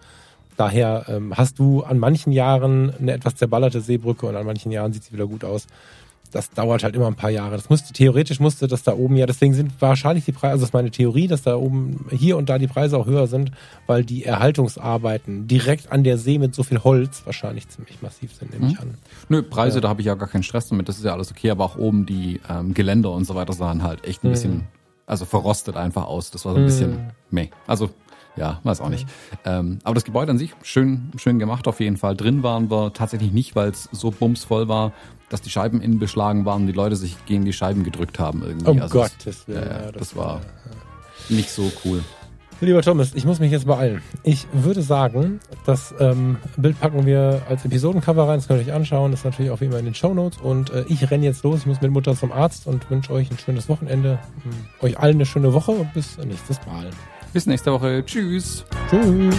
daher ähm, hast du an manchen Jahren eine etwas zerballerte Seebrücke und an manchen Jahren sieht sie wieder gut aus. Das dauert halt immer ein paar Jahre. Das musste, theoretisch musste das da oben ja, deswegen sind wahrscheinlich die Preise, also das ist meine Theorie, dass da oben hier und da die Preise auch höher sind, weil die Erhaltungsarbeiten direkt an der See mit so viel Holz wahrscheinlich ziemlich massiv sind, nehme ich an.
Nö, Preise, da habe ich ja gar keinen Stress damit, das ist ja alles okay, aber auch oben die ähm, Geländer und so weiter sahen halt echt ein
Mhm.
bisschen, also verrostet einfach aus. Das war so ein bisschen meh. Also, ja, weiß auch nicht. Ähm, aber das Gebäude an sich, schön, schön gemacht auf jeden Fall. Drin waren wir tatsächlich nicht, weil es so bumsvoll war, dass die Scheiben innen beschlagen waren und die Leute sich gegen die Scheiben gedrückt haben irgendwie.
Um
also das-
Gottes Willen.
Ja, ja,
ja,
das, war nicht so cool.
Lieber Thomas, ich muss mich jetzt beeilen. Ich würde sagen, das ähm, Bild packen wir als Episodencover rein, das könnt ihr euch anschauen, das ist natürlich auch wie immer in den Shownotes und äh, ich renne jetzt los, ich muss mit Mutter zum Arzt und wünsche euch ein schönes Wochenende, ähm, euch allen eine schöne Woche und bis nächstes Mal.
Bis nächste Woche. Tschüss.
Tschüss.